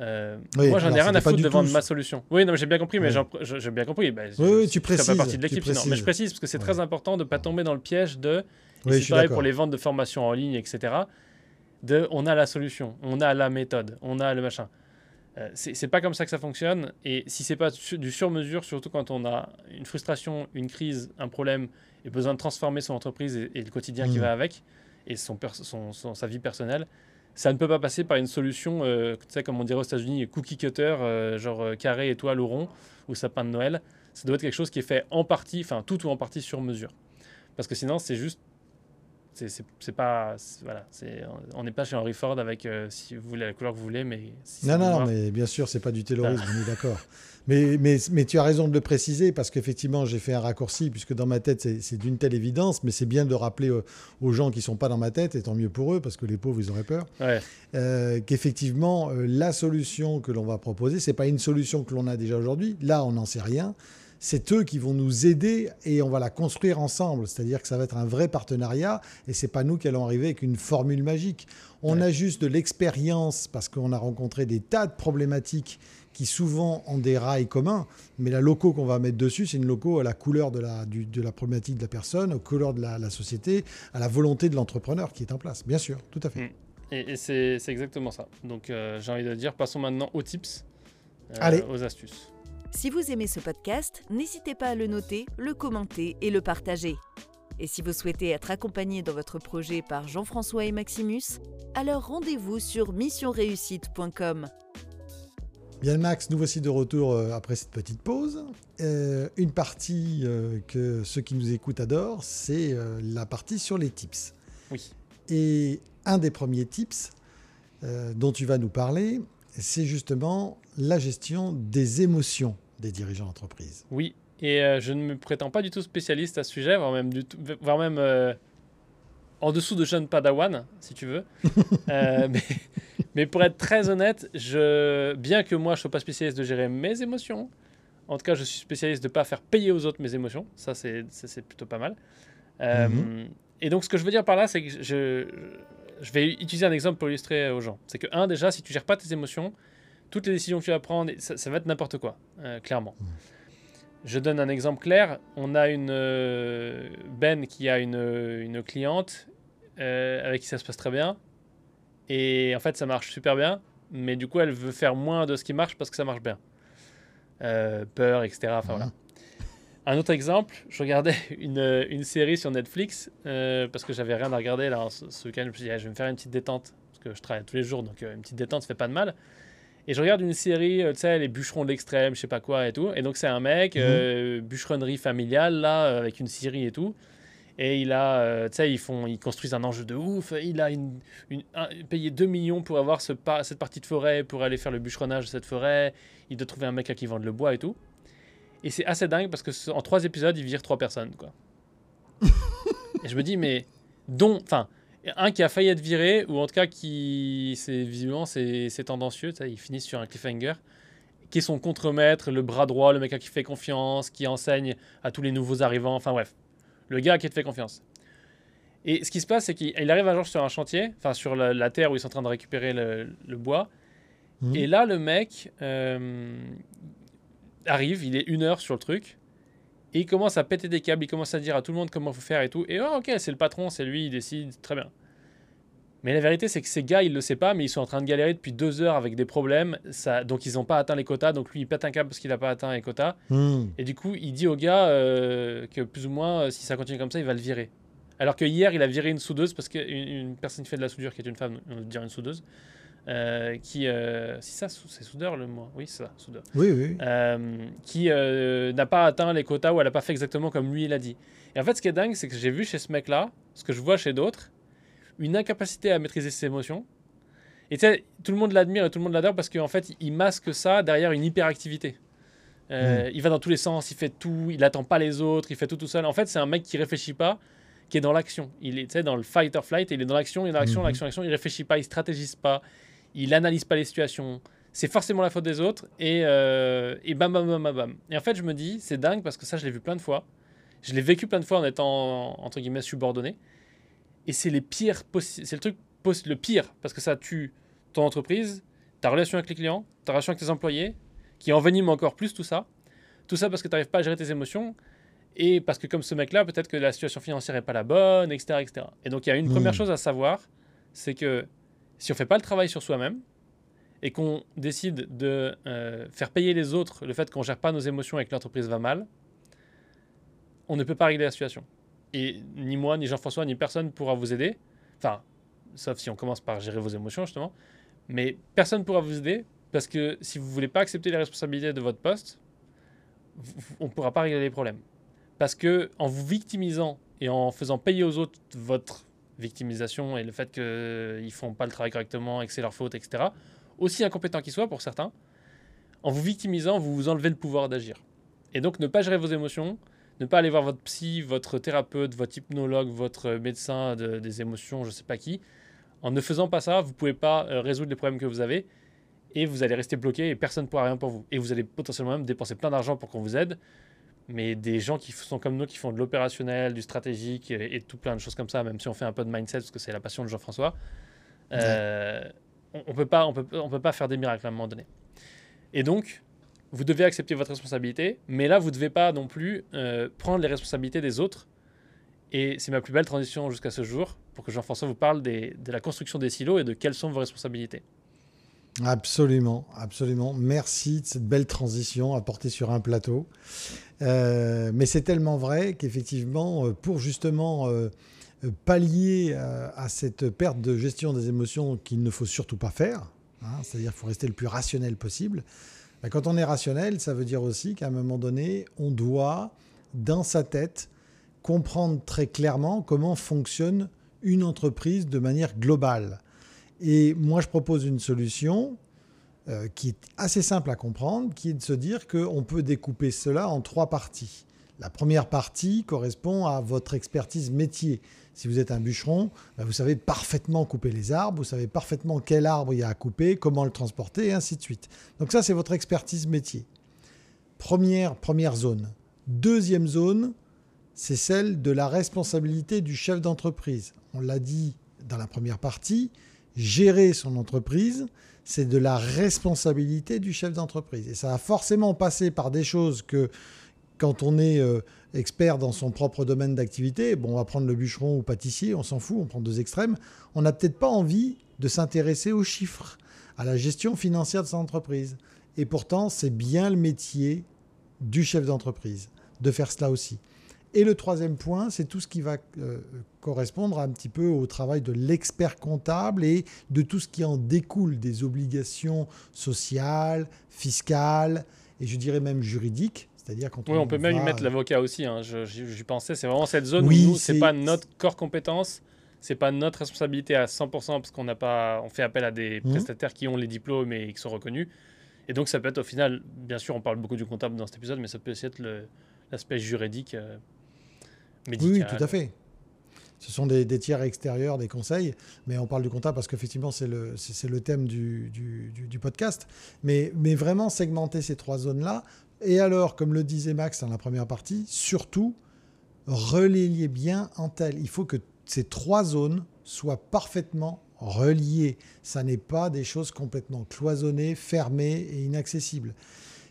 Euh, Oui, moi, j'en ai rien à foutre de vendre ma solution. Oui, non, mais j'ai bien compris, mais j'ai bien compris. Bah, Oui, tu ferai pas précises, partie de l'équipe sinon. Mais précises. je précise parce que c'est très important de ne pas tomber dans le piège de. Oui, c'est pareil pour les ventes de formations en ligne, etc. De on a la solution, on a la méthode, on a le machin. Euh, c'est pas comme ça que ça fonctionne. Et si c'est pas du sur-mesure, surtout quand on a une frustration, une crise, un problème et besoin de transformer son entreprise et, et le quotidien qui Mhm. va avec et son, pers- son- son- sa vie personnelle, ça ne peut pas passer par une solution, euh, tu sais, comme on dirait aux États-Unis, cookie cutter, euh, genre euh, carré, étoile ou rond, ou sapin de Noël. Ça doit être quelque chose qui est fait en partie, enfin tout ou en partie sur mesure. Parce que sinon, c'est juste. C'est pas. Voilà. On n'est pas chez Henry Ford avec si vous voulez la couleur que vous voulez, mais. si Non, non, noir- mais bien sûr, c'est pas du terrorisme, on est d'accord. (laughs) Mais, mais, mais tu as raison de le préciser parce qu'effectivement, j'ai fait un raccourci puisque dans ma tête, c'est d'une telle évidence, mais c'est bien de rappeler aux, aux gens qui sont pas dans ma tête, et tant mieux pour eux parce que les pauvres, ils auraient peur, Ouais. euh, qu'effectivement, euh, la solution que l'on va proposer, c'est pas une solution que l'on a déjà aujourd'hui. Là, on n'en sait rien. C'est eux qui vont nous aider et on va la construire ensemble. C'est-à-dire que ça va être un vrai partenariat et c'est pas nous qui allons arriver avec une formule magique. On Ouais. a juste de l'expérience parce qu'on a rencontré des tas de problématiques qui souvent ont des rails communs, mais la loco qu'on va mettre dessus, c'est une loco à la couleur de la, du- de la problématique de la personne, aux couleurs de la, la société, à la volonté de l'entrepreneur qui est en place. Bien sûr, tout à fait. Mm. Et, et c'est c'est exactement ça. Donc euh, j'ai envie de dire, passons maintenant aux tips, euh, Allez. aux astuces. Si vous aimez ce podcast, n'hésitez pas à le noter, le commenter et le partager. Et si vous souhaitez être accompagné dans votre projet par Jean-François et Maximus, alors rendez-vous sur missionreussite.com. Bien Max, nous voici de retour euh, après cette petite pause. Euh, une partie euh, que ceux qui nous écoutent adorent, c'est euh, la partie sur les tips. Oui. Et un des premiers tips dont tu vas nous parler, c'est justement la gestion des émotions des dirigeants d'entreprise. Oui. Et je ne me prétends pas du tout spécialiste à ce sujet, voire même, du tout, voire même en dessous de jeune Padawan, si tu veux. (laughs) Euh, mais, mais pour être très honnête, je, bien que moi je ne sois pas spécialiste de gérer mes émotions, en tout cas je suis spécialiste de ne pas faire payer aux autres mes émotions. Ça, c'est plutôt pas mal. Euh, Mhm. Et donc ce que je veux dire par là, c'est que je, je vais utiliser un exemple pour illustrer aux gens. C'est que, un, déjà, si tu gères pas tes émotions, toutes les décisions que tu vas prendre, ça, ça va être n'importe quoi, euh, clairement. Je donne un exemple clair. On a une euh, Ben qui a une, une cliente euh, avec qui ça se passe très bien. Et en fait, ça marche super bien. Mais du coup, elle veut faire moins de ce qui marche parce que ça marche bien. Euh, peur, etc. Enfin, Mhm. voilà. Un autre exemple, je regardais (laughs) une, une série sur Netflix euh, parce que j'avais rien à regarder là ce, ce week-end. Je me suis dit, ah, je vais me faire une petite détente parce que je travaille tous les jours, donc euh, une petite détente, ça fait pas de mal. Et je regarde une série, euh, tu sais, les bûcherons de l'extrême, je sais pas quoi et tout. Et donc c'est un mec, Mhm. euh, bûcheronnerie familiale là, euh, avec une scierie et tout. Et il a, euh, tu sais, ils font, ils construisent un enjeu de ouf. Il a payé 2 millions pour avoir cette partie de forêt, pour aller faire le bûcheronnage de cette forêt. Il doit trouver un mec à qui vendre le bois et tout. Et c'est assez dingue parce que en trois épisodes, il vire trois personnes, quoi. et je me dis, mais dont, enfin, un qui a failli être viré ou en tout cas qui, c'est visiblement, c'est tendancieux. Ils finissent sur un cliffhanger qui est son contremaître, le bras droit, le mec à qui fait confiance, qui enseigne à tous les nouveaux arrivants. Enfin bref, le gars à qui te fait confiance. Et ce qui se passe, c'est qu'il il arrive un jour sur un chantier, enfin sur la, la terre où ils sont en train de récupérer le, le bois. Mhm. Et là, le mec euh, arrive, il est une heure sur le truc, et il commence à péter des câbles, il commence à dire à tout le monde comment faut faire et tout. Et oh, ok, c'est le patron, c'est lui, il décide, très bien. Mais la vérité, c'est que ces gars, ils le savent pas, mais ils sont en train de galérer depuis deux heures avec des problèmes. Ça, donc, ils n'ont pas atteint les quotas. Donc, lui, il pète un câble parce qu'il n'a pas atteint les quotas. Mhm. Et du coup, il dit au gars euh, que plus ou moins, euh, si ça continue comme ça, il va le virer. Alors que hier, il a viré une soudeuse parce qu'une une personne qui fait de la soudure, qui est une femme, on va dire une soudeuse, euh, qui. euh, si ça, c'est soudeur le mot Oui, c'est ça, soudeur. Oui, oui. Euh, qui n'a pas atteint les quotas ou elle n'a pas fait exactement comme lui il a dit. Et en fait, ce qui est dingue, c'est que j'ai vu chez ce mec-là, ce que je vois chez d'autres, une incapacité à maîtriser ses émotions. Et tu sais, tout le monde l'admire et tout le monde l'adore parce qu'en fait, il masque ça derrière une hyperactivité. Euh, Il va dans tous les sens, il fait tout, il attend pas les autres, il fait tout tout seul. En fait, c'est un mec qui réfléchit pas, qui est dans l'action. Il est dans le fight or flight, et il est dans l'action, il est dans l'action, Mhm. l'action, l'action. Il réfléchit pas, il stratégise pas, il analyse pas les situations. C'est forcément la faute des autres et, euh, et bam bam bam bam bam. Et en fait, je me dis, c'est dingue parce que ça, je l'ai vu plein de fois. Je l'ai vécu plein de fois en étant, entre guillemets, subordonné. Et c'est les pires C'est le truc le pire, parce que ça tue ton entreprise, ta relation avec les clients, ta relation avec tes employés, qui envenime encore plus tout ça. Tout ça parce que tu n'arrives pas à gérer tes émotions, et parce que comme ce mec-là, peut-être que la situation financière n'est pas la bonne, etc. etc. Et donc il y a une première hmm. chose à savoir, c'est que si on ne fait pas le travail sur soi-même, et qu'on décide de euh, faire payer les autres le fait qu'on ne gère pas nos émotions et que l'entreprise va mal, on ne peut pas régler la situation. Et ni moi, ni Jean-François, ni personne pourra vous aider. Enfin, sauf si on commence par gérer vos émotions, justement. Mais personne ne pourra vous aider parce que si vous voulez pas accepter les responsabilités de votre poste, on ne pourra pas régler les problèmes. Parce que en vous victimisant et en faisant payer aux autres votre victimisation et le fait qu'ils ne font pas le travail correctement et que c'est leur faute, etc., aussi incompétent qu'ils soient pour certains, en vous victimisant, vous vous enlevez le pouvoir d'agir. Et donc ne pas gérer vos émotions, ne pas aller voir votre psy, votre thérapeute, votre hypnologue, votre médecin des émotions, je ne sais pas qui. En ne faisant pas ça, vous ne pouvez pas euh, résoudre les problèmes que vous avez et vous allez rester bloqué et personne ne pourra rien pour vous. Et vous allez potentiellement même dépenser plein d'argent pour qu'on vous aide. Mais des gens qui sont comme nous, qui font de l'opérationnel, du stratégique et, tout plein de choses comme ça, même si on fait un peu de mindset, parce que c'est la passion de Jean-François, euh, on ne peut, pas, on peut, on peut pas faire des miracles à un moment donné. Et donc, vous devez accepter votre responsabilité, mais là, vous ne devez pas non plus euh, prendre les responsabilités des autres. Et c'est ma plus belle transition jusqu'à ce jour, pour que Jean-François vous parle de la construction des silos et de quelles sont vos responsabilités. Absolument, absolument. Merci de cette belle transition apportée sur un plateau. Euh, mais c'est tellement vrai qu'effectivement, euh, pour justement pallier à cette perte de gestion des émotions qu'il ne faut surtout pas faire, hein, c'est-à-dire qu'il faut rester le plus rationnel possible, bah, quand on est rationnel, ça veut dire aussi qu'à un moment donné, on doit, dans sa tête, comprendre très clairement comment fonctionne une entreprise de manière globale. Et moi, je propose une solution euh, qui est assez simple à comprendre, qui est de se dire qu'on peut découper cela en trois parties. La première partie correspond à votre expertise métier. Si vous êtes un bûcheron, bah, vous savez parfaitement couper les arbres, vous savez parfaitement quel arbre il y a à couper, comment le transporter, et ainsi de suite. Donc ça, c'est votre expertise métier. Première, première zone. Deuxième zone, c'est celle de la responsabilité du chef d'entreprise. On l'a dit dans la première partie, gérer son entreprise, c'est de la responsabilité du chef d'entreprise. Et ça va forcément passer par des choses que quand on est euh, expert dans son propre domaine d'activité, bon, on va prendre le bûcheron ou pâtissier, on s'en fout, on prend deux extrêmes, on n'a peut-être pas envie de s'intéresser aux chiffres, à la gestion financière de son entreprise. Et pourtant, c'est bien le métier du chef d'entreprise de faire cela aussi. Et le troisième point, c'est tout ce qui va euh, correspondre un petit peu au travail de l'expert comptable et de tout ce qui en découle des obligations sociales, fiscales et je dirais même juridiques c'est-à-dire quand oui, on, peut même y mettre l'avocat aussi. Hein. J'y pensais. C'est vraiment cette zone où nous, c'est pas notre corps compétence, c'est pas notre responsabilité à 100% parce qu'on n'a pas, on fait appel à des mmh. prestataires qui ont les diplômes et qui sont reconnus. Et donc ça peut être au final, bien sûr, on parle beaucoup du comptable dans cet épisode, mais ça peut aussi être l'aspect juridique, euh, médical. Oui, tout à fait. Ce sont des, tiers extérieurs, des conseils, mais on parle du comptable parce qu'effectivement, c'est le, le thème du, du, du, podcast. Mais, mais vraiment segmenter ces trois zones-là et alors, comme le disait Max dans la première partie, surtout, reliez bien en tel. Il faut que ces trois zones soient parfaitement reliées. Ça n'est pas des choses complètement cloisonnées, fermées et inaccessibles.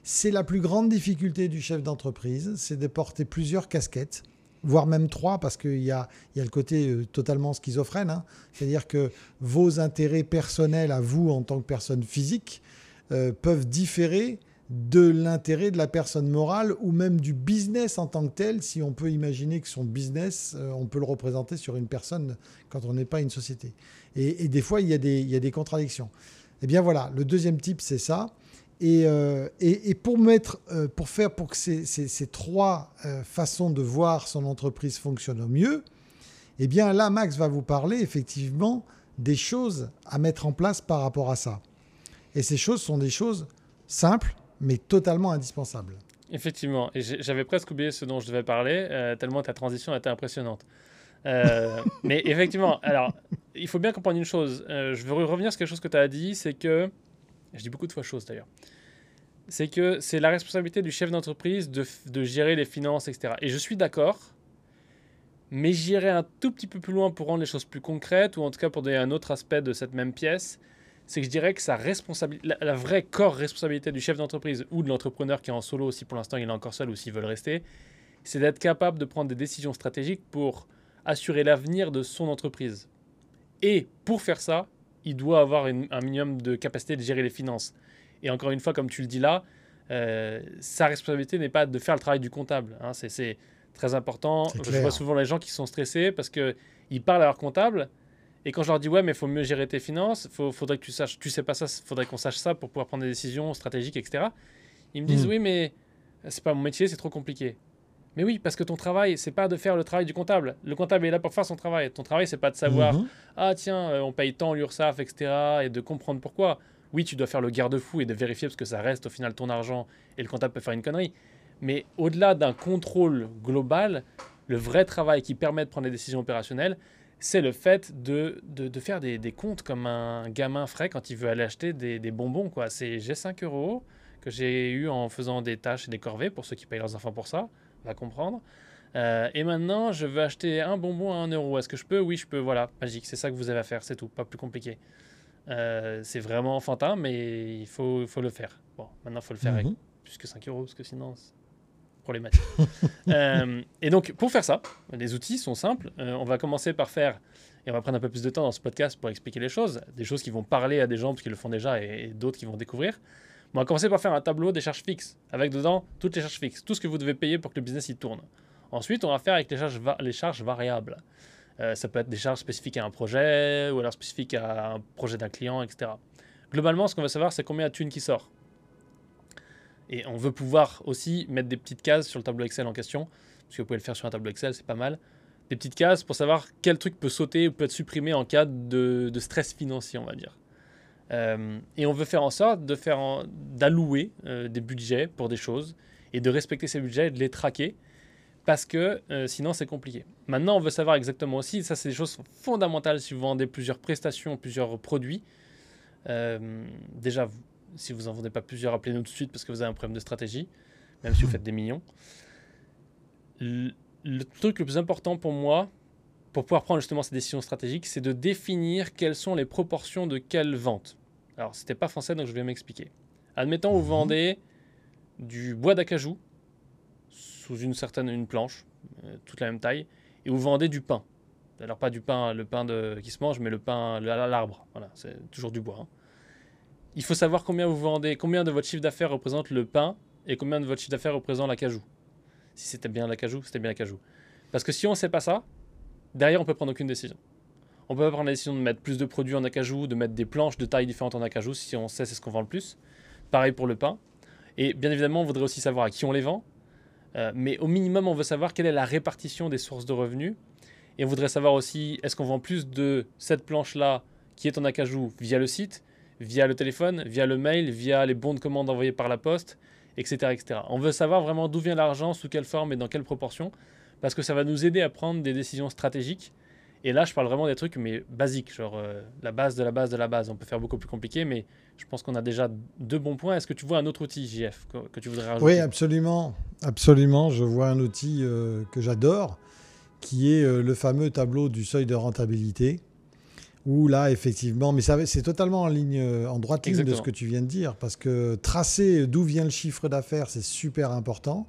C'est la plus grande difficulté du chef d'entreprise, c'est de porter plusieurs casquettes, voire même trois, parce qu'il y a, le côté euh, totalement schizophrène. Hein. C'est-à-dire que vos intérêts personnels à vous en tant que personne physique euh, peuvent différer de l'intérêt de la personne morale ou même du business en tant que tel, si on peut imaginer que son business, euh, on peut le représenter sur une personne quand on n'est pas une société. Et, des fois, il y, a des, il des contradictions. Eh bien voilà, le deuxième type, c'est ça. Et, euh, pour mettre, euh, pour faire pour que ces, ces trois façons de voir son entreprise fonctionnent au mieux, eh bien là, Max va vous parler effectivement des choses à mettre en place par rapport à ça. Et ces choses sont des choses simples, mais totalement indispensable. Effectivement, et j'avais presque oublié ce dont je devais parler, euh, tellement ta transition était impressionnante. Euh, (laughs) mais effectivement, alors, il faut bien comprendre une chose. Euh, je veux revenir sur quelque chose que tu as dit, c'est que, je dis beaucoup de fois chose d'ailleurs, c'est que c'est la responsabilité du chef d'entreprise de, de gérer les finances, etc. Et je suis d'accord, mais j'irai un tout petit peu plus loin pour rendre les choses plus concrètes, ou en tout cas pour donner un autre aspect de cette même pièce. C'est que je dirais que sa responsabilité, la, la vraie corps responsabilité du chef d'entreprise ou de l'entrepreneur qui est en solo, si pour l'instant il est encore seul ou s'il veut le rester, c'est d'être capable de prendre des décisions stratégiques pour assurer l'avenir de son entreprise. Et pour faire ça, il doit avoir une- un minimum de capacité de gérer les finances. Et encore une fois, comme tu le dis là, euh, sa responsabilité n'est pas de faire le travail du comptable. hein. C'est- très important. Je vois souvent les gens qui sont stressés parce qu'ils parlent à leur comptable. Et quand je leur dis, ouais, mais il faut mieux gérer tes finances, il faudrait que tu saches, tu sais pas ça, faudrait qu'on sache ça pour pouvoir prendre des décisions stratégiques, etc. Ils me disent, Mhm. oui, mais c'est pas mon métier, c'est trop compliqué. Mais oui, parce que ton travail, c'est pas de faire le travail du comptable. Le comptable est là pour faire son travail. Ton travail, c'est pas de savoir, Mhm. ah tiens, euh, on paye tant l'URSSAF, etc. et de comprendre pourquoi. Oui, tu dois faire le garde-fou et de vérifier parce que ça reste au final ton argent et le comptable peut faire une connerie. Mais au-delà d'un contrôle global, le vrai travail qui permet de prendre des décisions opérationnelles, c'est le fait de, de, de faire des, des comptes comme un gamin frais quand il veut aller acheter des, des bonbons. quoi. C'est j'ai 5 euros que j'ai eu en faisant des tâches et des corvées, pour ceux qui payent leurs enfants pour ça, on va comprendre. Euh, et maintenant, je veux acheter un bonbon à 1 euro. Est-ce que je peux? Oui, je peux. Voilà, magique. C'est ça que vous avez à faire, c'est tout. Pas plus compliqué. Euh, c'est vraiment enfantin, mais il faut, faut le faire. Bon, maintenant, il faut le faire avec Mhm. plus que 5 euros, parce que sinon, (laughs) Euh, et donc, pour faire ça, les outils sont simples. Euh, on va commencer par faire, et on va prendre un peu plus de temps dans ce podcast pour expliquer les choses, des choses qui vont parler à des gens parce qu'ils le font déjà et, d'autres qui vont découvrir. On va commencer par faire un tableau des charges fixes, avec dedans toutes les charges fixes, tout ce que vous devez payer pour que le business il tourne. Ensuite, on va faire avec les charges, va- les charges variables. Euh, ça peut être des charges spécifiques à un projet, ou alors spécifiques à un projet d'un client, etc. Globalement, ce qu'on veut savoir, c'est combien de thunes qui sort. Et on veut pouvoir aussi mettre des petites cases sur le tableau Excel en question, parce que vous pouvez le faire sur un tableau Excel, c'est pas mal. Des petites cases pour savoir quel truc peut sauter ou peut être supprimé en cas de, stress financier, on va dire. Euh, et on veut faire en sorte de faire d'allouer euh, des budgets pour des choses et de respecter ces budgets et de les traquer parce que euh, sinon c'est compliqué. Maintenant, on veut savoir exactement aussi, ça c'est des choses fondamentales si vous vendez plusieurs prestations, plusieurs produits. Déjà, vous- si vous en vendez pas plusieurs, appelez-nous tout de suite parce que vous avez un problème de stratégie, même si vous faites des millions. Le, le truc le plus important pour moi, pour pouvoir prendre justement ces décisions stratégiques, c'est de définir quelles sont les proportions de quelle vente. Alors, c'était pas français, donc je vais m'expliquer. Admettons, vous Mhm. vendez du bois d'acajou sous une certaine une planche, euh, toute la même taille, et vous vendez du pain. Alors pas du pain, le pain de, qui se mange, mais le pain à l'arbre. Voilà, c'est toujours du bois. hein. Il faut savoir combien vous vendez, combien de votre chiffre d'affaires représente le pain et combien de votre chiffre d'affaires représente l'acajou. Si c'était bien l'acajou, c'était bien l'acajou. Parce que si on ne sait pas ça, derrière on peut prendre aucune décision. On peut pas prendre la décision de mettre plus de produits en acajou, de mettre des planches de tailles différentes en acajou si on sait c'est ce qu'on vend le plus. Pareil pour le pain. Et bien évidemment, on voudrait aussi savoir à qui on les vend. Euh, mais au minimum, on veut savoir quelle est la répartition des sources de revenus. Et on voudrait savoir aussi, est-ce qu'on vend plus de cette planche-là qui est en acajou via le site, via le téléphone, via le mail, via les bons de commande envoyés par la poste, etc. etc. On veut savoir vraiment d'où vient l'argent, sous quelle forme et dans quelle proportion, parce que ça va nous aider à prendre des décisions stratégiques. Et là, je parle vraiment des trucs, mais basiques, genre euh, la base de la base de la base. On peut faire beaucoup plus compliqué, mais je pense qu'on a déjà deux bons points. Est-ce que tu vois un autre outil, JF, que, tu voudrais rajouter? Oui, absolument. Absolument. Je vois un outil euh, que j'adore, qui est euh, le fameux tableau du seuil de rentabilité. Où là, effectivement, mais c'est totalement en ligne, euh, en droite ligne de ce que tu viens de dire, parce que tracer d'où vient le chiffre d'affaires, c'est super important.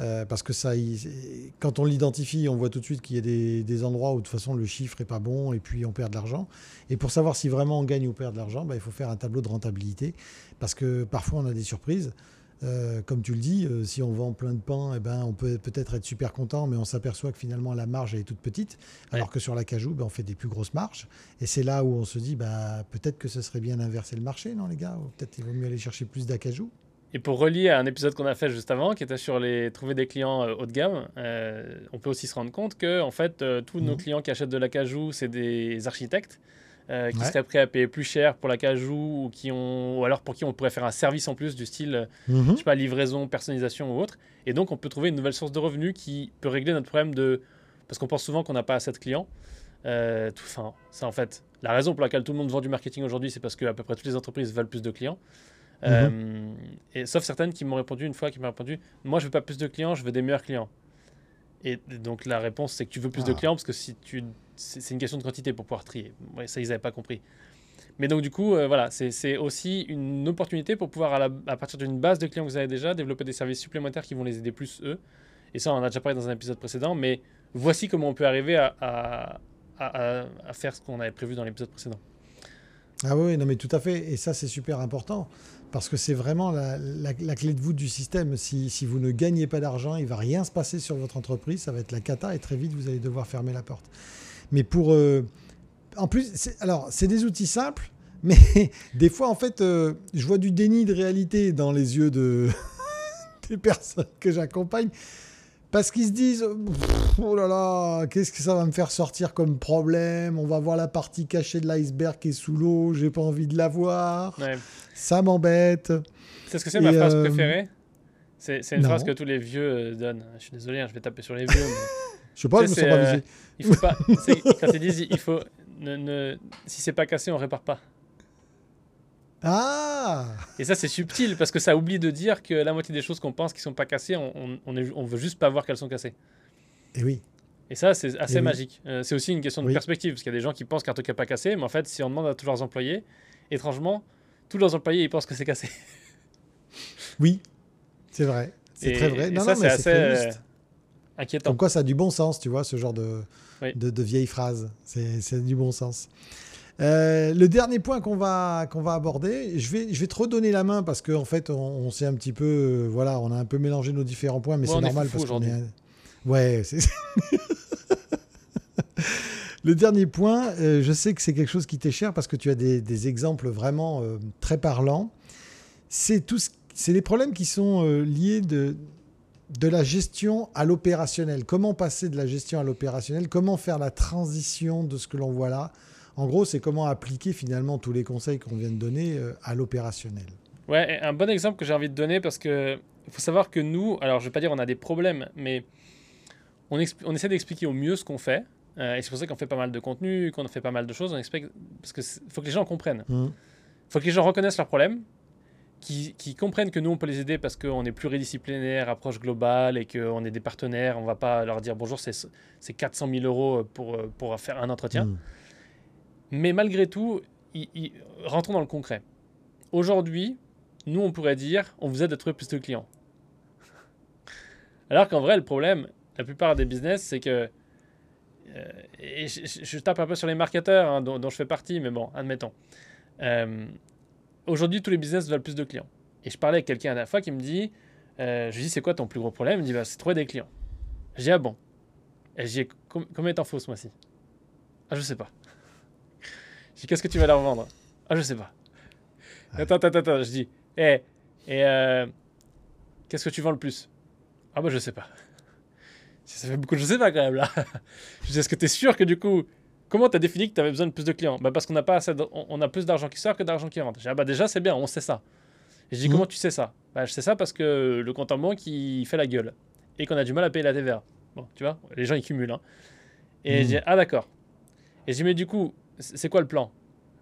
euh, parce que ça, il- quand on l'identifie, on voit tout de suite qu'il y a des, des endroits où de toute façon le chiffre est pas bon et puis on perd de l'argent. Et pour savoir si vraiment on gagne ou perd de l'argent, bah, il faut faire un tableau de rentabilité, parce que parfois on a des surprises. Euh, comme tu le dis, euh, si on vend plein de pain, eh ben, on peut peut-être être super content, mais on s'aperçoit que finalement la marge elle est toute petite, alors que sur l'acajou, ben, on fait des plus grosses marges. Et c'est là où on se dit, bah, peut-être que ce serait bien d'inverser le marché, non les gars peut-être il vaut mieux aller chercher plus d'acajou. Et pour relier à un épisode qu'on a fait juste avant, qui était sur les trouver des clients euh, haut de gamme, euh, on peut aussi se rendre compte que en fait, tous nos Mhm. clients qui achètent de l'acajou, c'est des architectes euh, qui Ouais. seraient prêts à payer plus cher pour l'acajou ou qui ont, ou alors pour qui on pourrait faire un service en plus du style, euh, Mhm. je sais pas, livraison, personnalisation ou autre. Et donc, on peut trouver une nouvelle source de revenus qui peut régler notre problème de, parce qu'on pense souvent qu'on n'a pas assez de clients. Euh, tout, enfin, c'est en fait la raison pour laquelle tout le monde vend du marketing aujourd'hui, c'est parce que à peu près toutes les entreprises veulent plus de clients. Euh, et, sauf certaines qui m'ont répondu une fois, qui m'ont répondu Moi, je veux pas plus de clients, je veux des meilleurs clients. Et donc la réponse, c'est que tu veux plus de Ah. clients parce que si tu, c'est une question de quantité pour pouvoir trier. Ça, ils n'avaient pas compris. Mais donc du coup, euh, voilà, c'est aussi une opportunité pour pouvoir, à, partir d'une base de clients que vous avez déjà, développer des services supplémentaires qui vont les aider plus eux. Et ça, on en a déjà parlé dans un épisode précédent. Mais voici comment on peut arriver à, faire ce qu'on avait prévu dans l'épisode précédent. Ah oui, non mais tout à fait. Et ça, c'est super important. Parce que c'est vraiment la clé de voûte du système. Si, si vous ne gagnez pas d'argent, il va rien se passer sur votre entreprise. Ça va être la cata et très vite, vous allez devoir fermer la porte. Mais pour... euh, en plus, alors, c'est des outils simples. (laughs) Mais des fois, en fait, euh, je vois du déni de réalité dans les yeux de, (laughs) des personnes que j'accompagne. Parce qu'ils se disent, oh là là, qu'est-ce que ça va me faire sortir comme problème? On va voir la partie cachée de l'iceberg qui est sous l'eau, j'ai pas envie de la voir, Ouais. ça m'embête. C'est ce que c'est ma phrase euh, préférée C'est une non. phrase que tous les vieux donnent. Je suis désolé, hein, je vais taper sur les vieux. mais (laughs) Je sais pas, je me sens pas visé. il faut pas. quand ils disent, il faut. Ne, ne- si c'est pas cassé, on répare pas. Ah Et ça, c'est subtil parce que ça oublie de dire que la moitié des choses qu'on pense qui sont pas cassées, on, on, on, est- on veut juste pas voir qu'elles sont cassées. Et oui, Et ça, c'est assez Eh oui. magique. Euh, c'est aussi une question de Oui. perspective parce qu'il y a des gens qui pensent qu'un truc n'est pas cassé, mais en fait, si on demande à tous leurs employés, étrangement, tous leurs employés ils pensent que c'est cassé. oui, c'est vrai. C'est très vrai. et Non, ça, non, mais c'est assez. Inquiétant. Comme quoi, ça a du bon sens, tu vois, ce genre de, Oui. de, de vieilles phrases. C'est du bon sens. Euh, le dernier point qu'on va, qu'on va aborder, je vais, je vais te redonner la main parce qu'en en fait, on, on s'est un petit peu, euh, voilà, on a un peu mélangé nos différents points, mais Ouais, c'est normal parce qu'on est. Ouais, c'est. (laughs) le dernier point, euh, je sais que c'est quelque chose qui t'est cher parce que tu as des, des exemples vraiment très parlants. C'est tout, ce- c'est les problèmes qui sont liés de, de la gestion à l'opérationnel. Comment passer de la gestion à l'opérationnel? Comment faire la transition de ce que l'on voit là? En gros, c'est comment appliquer finalement tous les conseils qu'on vient de donner euh, à l'opérationnel. Ouais, un bon exemple que j'ai envie de donner parce que il faut savoir que nous, alors je vais pas dire on a des problèmes, mais on, essaie d'expliquer au mieux ce qu'on fait. euh, et c'est pour ça qu'on fait pas mal de contenu, qu'on fait pas mal de choses. On explique parce que faut que les gens comprennent. Hmm. faut que les gens reconnaissent leurs problèmes, qui, qui comprennent que nous on peut les aider parce qu'on est pluridisciplinaire, approche globale et qu'on est des partenaires. On va pas leur dire bonjour, c'est c'est 400 000 euros pour, pour faire un entretien. Hmm. Mais malgré tout, rentrons dans le concret. Aujourd'hui, nous, on pourrait dire, on vous aide à trouver plus de clients. Alors qu'en vrai, le problème, la plupart des business, c'est que... euh, et je, je- je tape un peu sur les marketeurs, hein, dont, dont je fais partie, mais bon, admettons. Euh, Aujourd'hui, tous les business veulent plus de clients. Et je parlais avec quelqu'un la dernière fois qui me dit, euh, je lui dis, c'est quoi ton plus gros problème? Il me dit, bah, c'est trouver des clients. Dis, ah bon? Et dis, Com- combien t'en faut ce mois-ci? Ah, je sais pas. Je dis, qu'est-ce que tu vas leur vendre? Ah, je sais pas. Attends, attends, attends, je dis, eh, et euh, qu'est-ce que tu vends le plus? Ah, bah, je sais pas. Ça fait beaucoup de je sais pas quand même là. (laughs) Je dis, est-ce que tu es sûr que du coup, comment tu as défini que tu avais besoin de plus de clients? Bah, Parce qu'on a, pas assez de- on on a plus d'argent qui sort que d'argent qui rentre. Je dis, ah, bah, déjà, c'est bien, on sait ça. Et je dis, Mhm. comment tu sais ça? Bah, Je sais ça parce que le compte en banque, il fait la gueule. Et qu'on a du mal à payer la TVA. Bon, tu vois, les gens, ils cumulent. hein. Et Mhm. je dis, ah, d'accord. Et je dis, mais du coup, c'est c'est quoi le plan?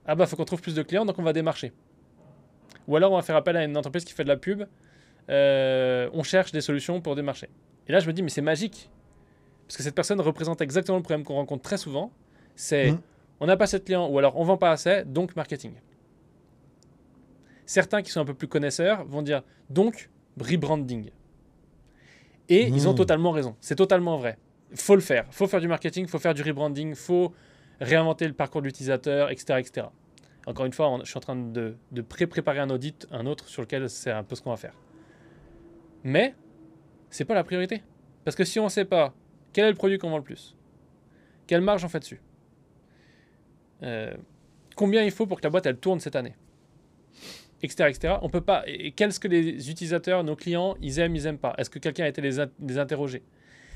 Ah, bah, faut qu'on trouve plus de clients, donc on va démarcher. Ou alors, on va faire appel à une entreprise qui fait de la pub. Euh, on cherche des solutions pour démarcher. Et là, je me dis, mais c'est magique. Parce que cette personne représente exactement le problème qu'on rencontre très souvent. C'est Mhm. on n'a pas assez de clients, ou alors on vend pas assez, donc marketing. Certains qui sont un peu plus connaisseurs vont dire donc rebranding. Et ils ont Mhm. totalement raison. C'est totalement vrai. faut le faire. faut faire du marketing, faut faire du rebranding, faut réinventer le parcours de l'utilisateur, etc., etc. Encore une fois, on- je suis en train de, de pré-préparer un audit, un autre sur lequel c'est un peu ce qu'on va faire. Mais c'est pas la priorité. Parce que si on ne sait pas quel est le produit qu'on vend le plus, quelle marge on fait dessus, euh, combien il faut pour que la boîte elle tourne cette année, etc., etc. On peut pas. Et les utilisateurs, nos clients, ils aiment, ils aiment pas Est-ce que quelqu'un a été les, les interroger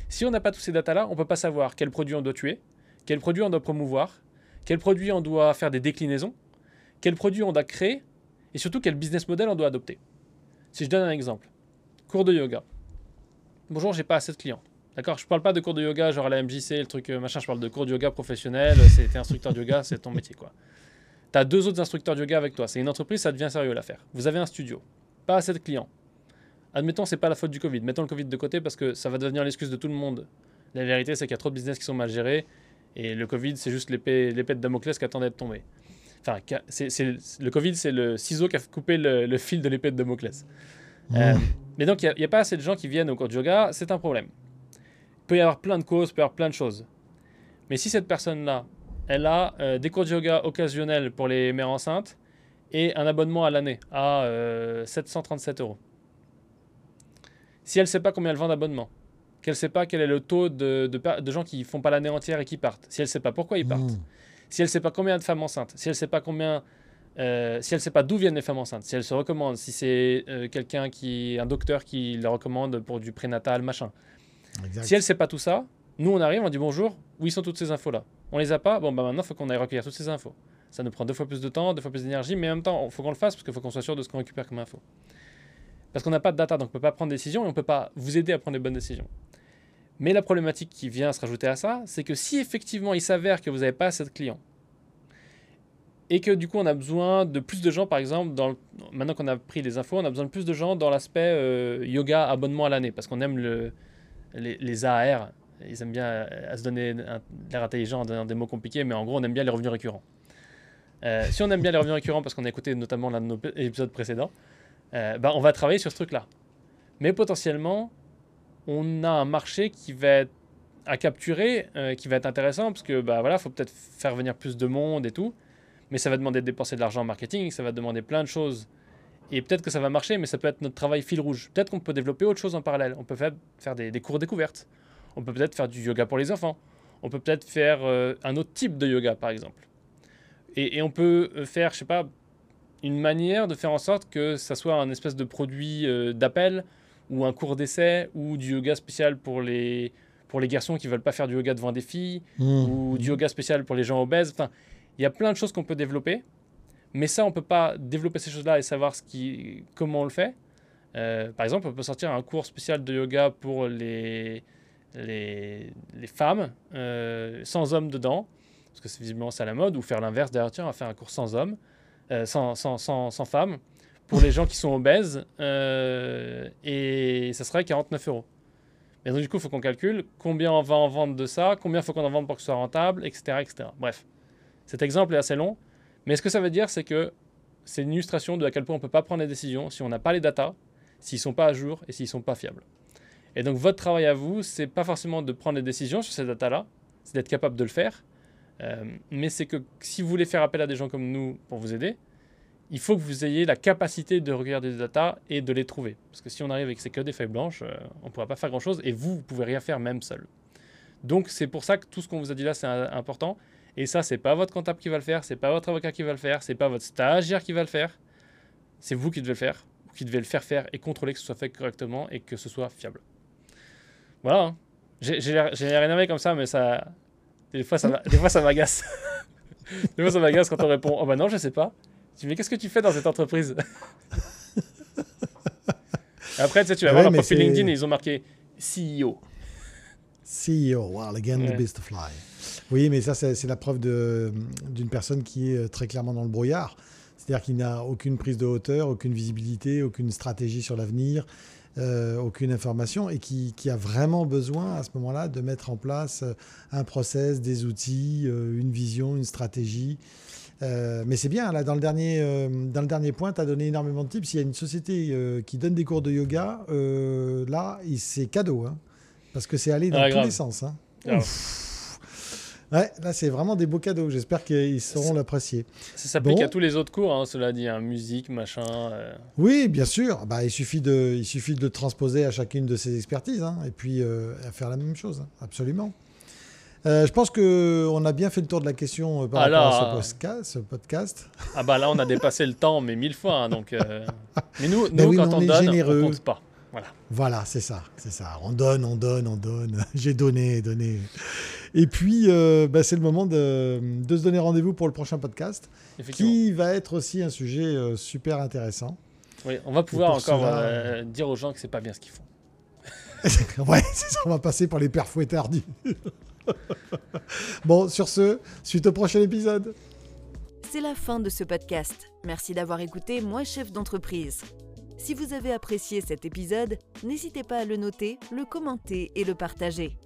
Si on n'a pas tous ces datas-là, on peut pas savoir quel produit on doit tuer, quel produit on doit promouvoir, quel produit on doit faire des déclinaisons, quel produit on doit créer, et surtout quel business model on doit adopter. Si je donne un exemple, cours de yoga. Bonjour, j'ai pas assez de clients. D'accord Je parle pas de cours de yoga genre à la MJC, le truc euh, machin, je parle de cours de yoga professionnel, c'est t'es instructeur de yoga, c'est ton métier quoi. Tu as deux autres instructeurs de yoga avec toi. C'est une entreprise, ça devient sérieux l'affaire. Vous avez un studio, pas assez de clients. Admettons, c'est pas la faute du Covid. Mettons le Covid de côté parce que ça va devenir l'excuse de tout le monde. La vérité, c'est qu'il y a trop de business qui sont mal gérés et le Covid, c'est juste l'épée de Damoclès qui attendait de tomber. Enfin, c'est, le Covid, c'est le ciseau qui a coupé le, fil de l'épée de Damoclès. Mmh. Euh, mais donc, il n'y a, pas assez de gens qui viennent au cours de yoga, c'est un problème. Peut y avoir plein de causes, peut y avoir plein de choses. Mais si cette personne-là, elle a euh, des cours de yoga occasionnels pour les mères enceintes et un abonnement à l'année à 737 euh, euros. Si elle ne sait pas combien elle vend d'abonnements, qu'elle ne sait pas quel est le taux de, de, gens qui font pas l'année entière et qui partent, si elle ne sait pas pourquoi ils partent, mmh. si elle ne sait pas combien de femmes enceintes, si elle ne sait pas combien euh, si elle ne sait pas d'où viennent les femmes enceintes, si elle se recommande, si c'est quelqu'un qui, un docteur qui la recommande pour du prénatal, machin. Si elle ne sait pas tout ça, nous on arrive, on dit bonjour, où sont toutes ces infos-là? On les a pas, bon bah maintenant il faut qu'on aille recueillir toutes ces infos. Ça nous prend deux fois plus de temps, deux fois plus d'énergie, mais en même temps, il faut qu'on le fasse parce qu'il faut qu'on soit sûr de ce qu'on récupère comme info. Parce qu'on n'a pas de data, donc on ne peut pas prendre de décision et on ne peut pas vous aider à prendre les bonnes décisions. Mais la problématique qui vient se rajouter à ça, c'est que si effectivement il s'avère que vous n'avez pas assez de clients, et que du coup on a besoin de plus de gens, par exemple, dans maintenant qu'on a pris les infos, on a besoin de plus de gens dans l'aspect euh, yoga abonnement à l'année, parce qu'on aime le, les, les, AR, ils aiment bien euh, à se donner l'air intelligent en donnant des mots compliqués, mais en gros on aime bien les revenus récurrents. Euh, si on aime bien les revenus récurrents, parce qu'on a écouté notamment l'un de nos épisodes précédents, bah, on va travailler sur ce truc-là. Mais potentiellement, on a un marché qui va être à capturer, qui va être intéressant, parce que bah voilà, faut peut-être faire venir plus de monde et tout mais ça va demander de dépenser de l'argent en marketing, ça va demander plein de choses. Et peut-être que ça va marcher, mais ça peut être notre travail fil rouge. Peut-être qu'on peut développer autre chose en parallèle. On peut faire, faire des, cours découvertes. On peut peut-être faire du yoga pour les enfants. On peut peut-être faire euh, un autre type de yoga, par exemple. Et, on peut euh, faire, je sais pas, une manière de faire en sorte que ça soit un espèce de produit euh, d'appel ou un cours d'essai ou du yoga spécial pour les, pour les garçons qui veulent pas faire du yoga devant des filles mmh. ou du yoga spécial pour les gens obèses. Enfin, il y a plein de choses qu'on peut développer, mais ça, on ne peut pas développer ces choses-là et savoir comment on le fait. Euh, par exemple, on peut sortir un cours spécial de yoga pour les, les, femmes, euh, sans hommes dedans, parce que c'est visiblement ça la mode, ou faire l'inverse, d'ailleurs, tiens, on va faire un cours sans hommes, euh, sans, sans, sans, sans, femmes, pour les gens qui sont obèses, et ça serait 49 euros. Mais donc, du coup, il faut qu'on calcule combien on va en vendre de ça, combien il faut qu'on en vende pour que ce soit rentable, etc. etc. Bref. Cet exemple est assez long, mais ce que ça veut dire, c'est que c'est une illustration de à quel point on ne peut pas prendre des décisions si on n'a pas les datas, s'ils ne sont pas à jour et s'ils ne sont pas fiables. Et donc votre travail à vous, c'est pas forcément de prendre des décisions sur ces datas-là, c'est d'être capable de le faire, euh, mais c'est que si vous voulez faire appel à des gens comme nous pour vous aider, il faut que vous ayez la capacité de regarder des datas et de les trouver. Parce que si on arrive avec ces que des feuilles blanches, euh, on ne pourra pas faire grand-chose et vous, vous pouvez rien faire même seul. Donc c'est pour ça que tout ce qu'on vous a dit là, c'est important. Et ça, c'est pas votre comptable qui va le faire, c'est pas votre avocat qui va le faire, c'est pas votre stagiaire qui va le faire. C'est vous qui devez le faire, qui devez le faire faire et contrôler que ce soit fait correctement et que ce soit fiable. Voilà. Hein. J'ai l'air énervé comme ça, mais ça. Des fois, ça m'agace. (laughs) des fois, ça m'agace quand on répond Oh bah non, je sais pas. Tu dis, mais qu'est-ce que tu fais dans cette entreprise? (laughs) Après, tu, sais, tu vas voir leur profil LinkedIn et ils ont marqué CEO. CEO, wow, again, the beast to fly. Oui, mais ça, c'est la preuve d'une personne qui est euh, très clairement dans le brouillard. C'est-à-dire qu'il n'a aucune prise de hauteur, aucune visibilité, aucune stratégie sur l'avenir, euh, aucune information et qui, a vraiment besoin à ce moment-là de mettre en place euh, un process, des outils, une vision, une stratégie. mais c'est bien, là, dans le dernier, dans le dernier point, tu as donné énormément de tips. S'il y a une société qui donne des cours de yoga, là, c'est cadeau. Hein, parce que c'est aller dans tous les sens. Hein. Ouais, là, c'est vraiment des beaux cadeaux. J'espère qu'ils sauront l'apprécier. Ça s'applique à tous les autres cours, hein, cela dit, hein, musique, machin. Euh. Oui, bien sûr. Bah, il, suffit de, il suffit de le transposer à chacune de ces expertises hein, et puis euh, à faire la même chose. absolument. Euh, je pense qu'on a bien fait le tour de la question par rapport à ce, podcast, Ah bah là, on a dépassé le temps, mais mille fois. donc, Mais nous, (laughs) nous quand on, donne, généreux. on compte pas. Voilà, voilà c'est ça, c'est ça. On donne, on donne, on donne. (laughs) J'ai donné, donné. Et puis, euh, bah, c'est le moment de, se donner rendez-vous pour le prochain podcast, qui va être aussi un sujet euh, super intéressant. Oui, on va pouvoir encore euh, dire aux gens que c'est pas bien ce qu'ils font. (laughs) ouais, ça, on va passer pour les pères tardus. (laughs) bon, sur ce, suite au prochain épisode. C'est la fin de ce podcast. Merci d'avoir écouté Moi chef d'entreprise. Si vous avez apprécié cet épisode, n'hésitez pas à le noter, le commenter et le partager.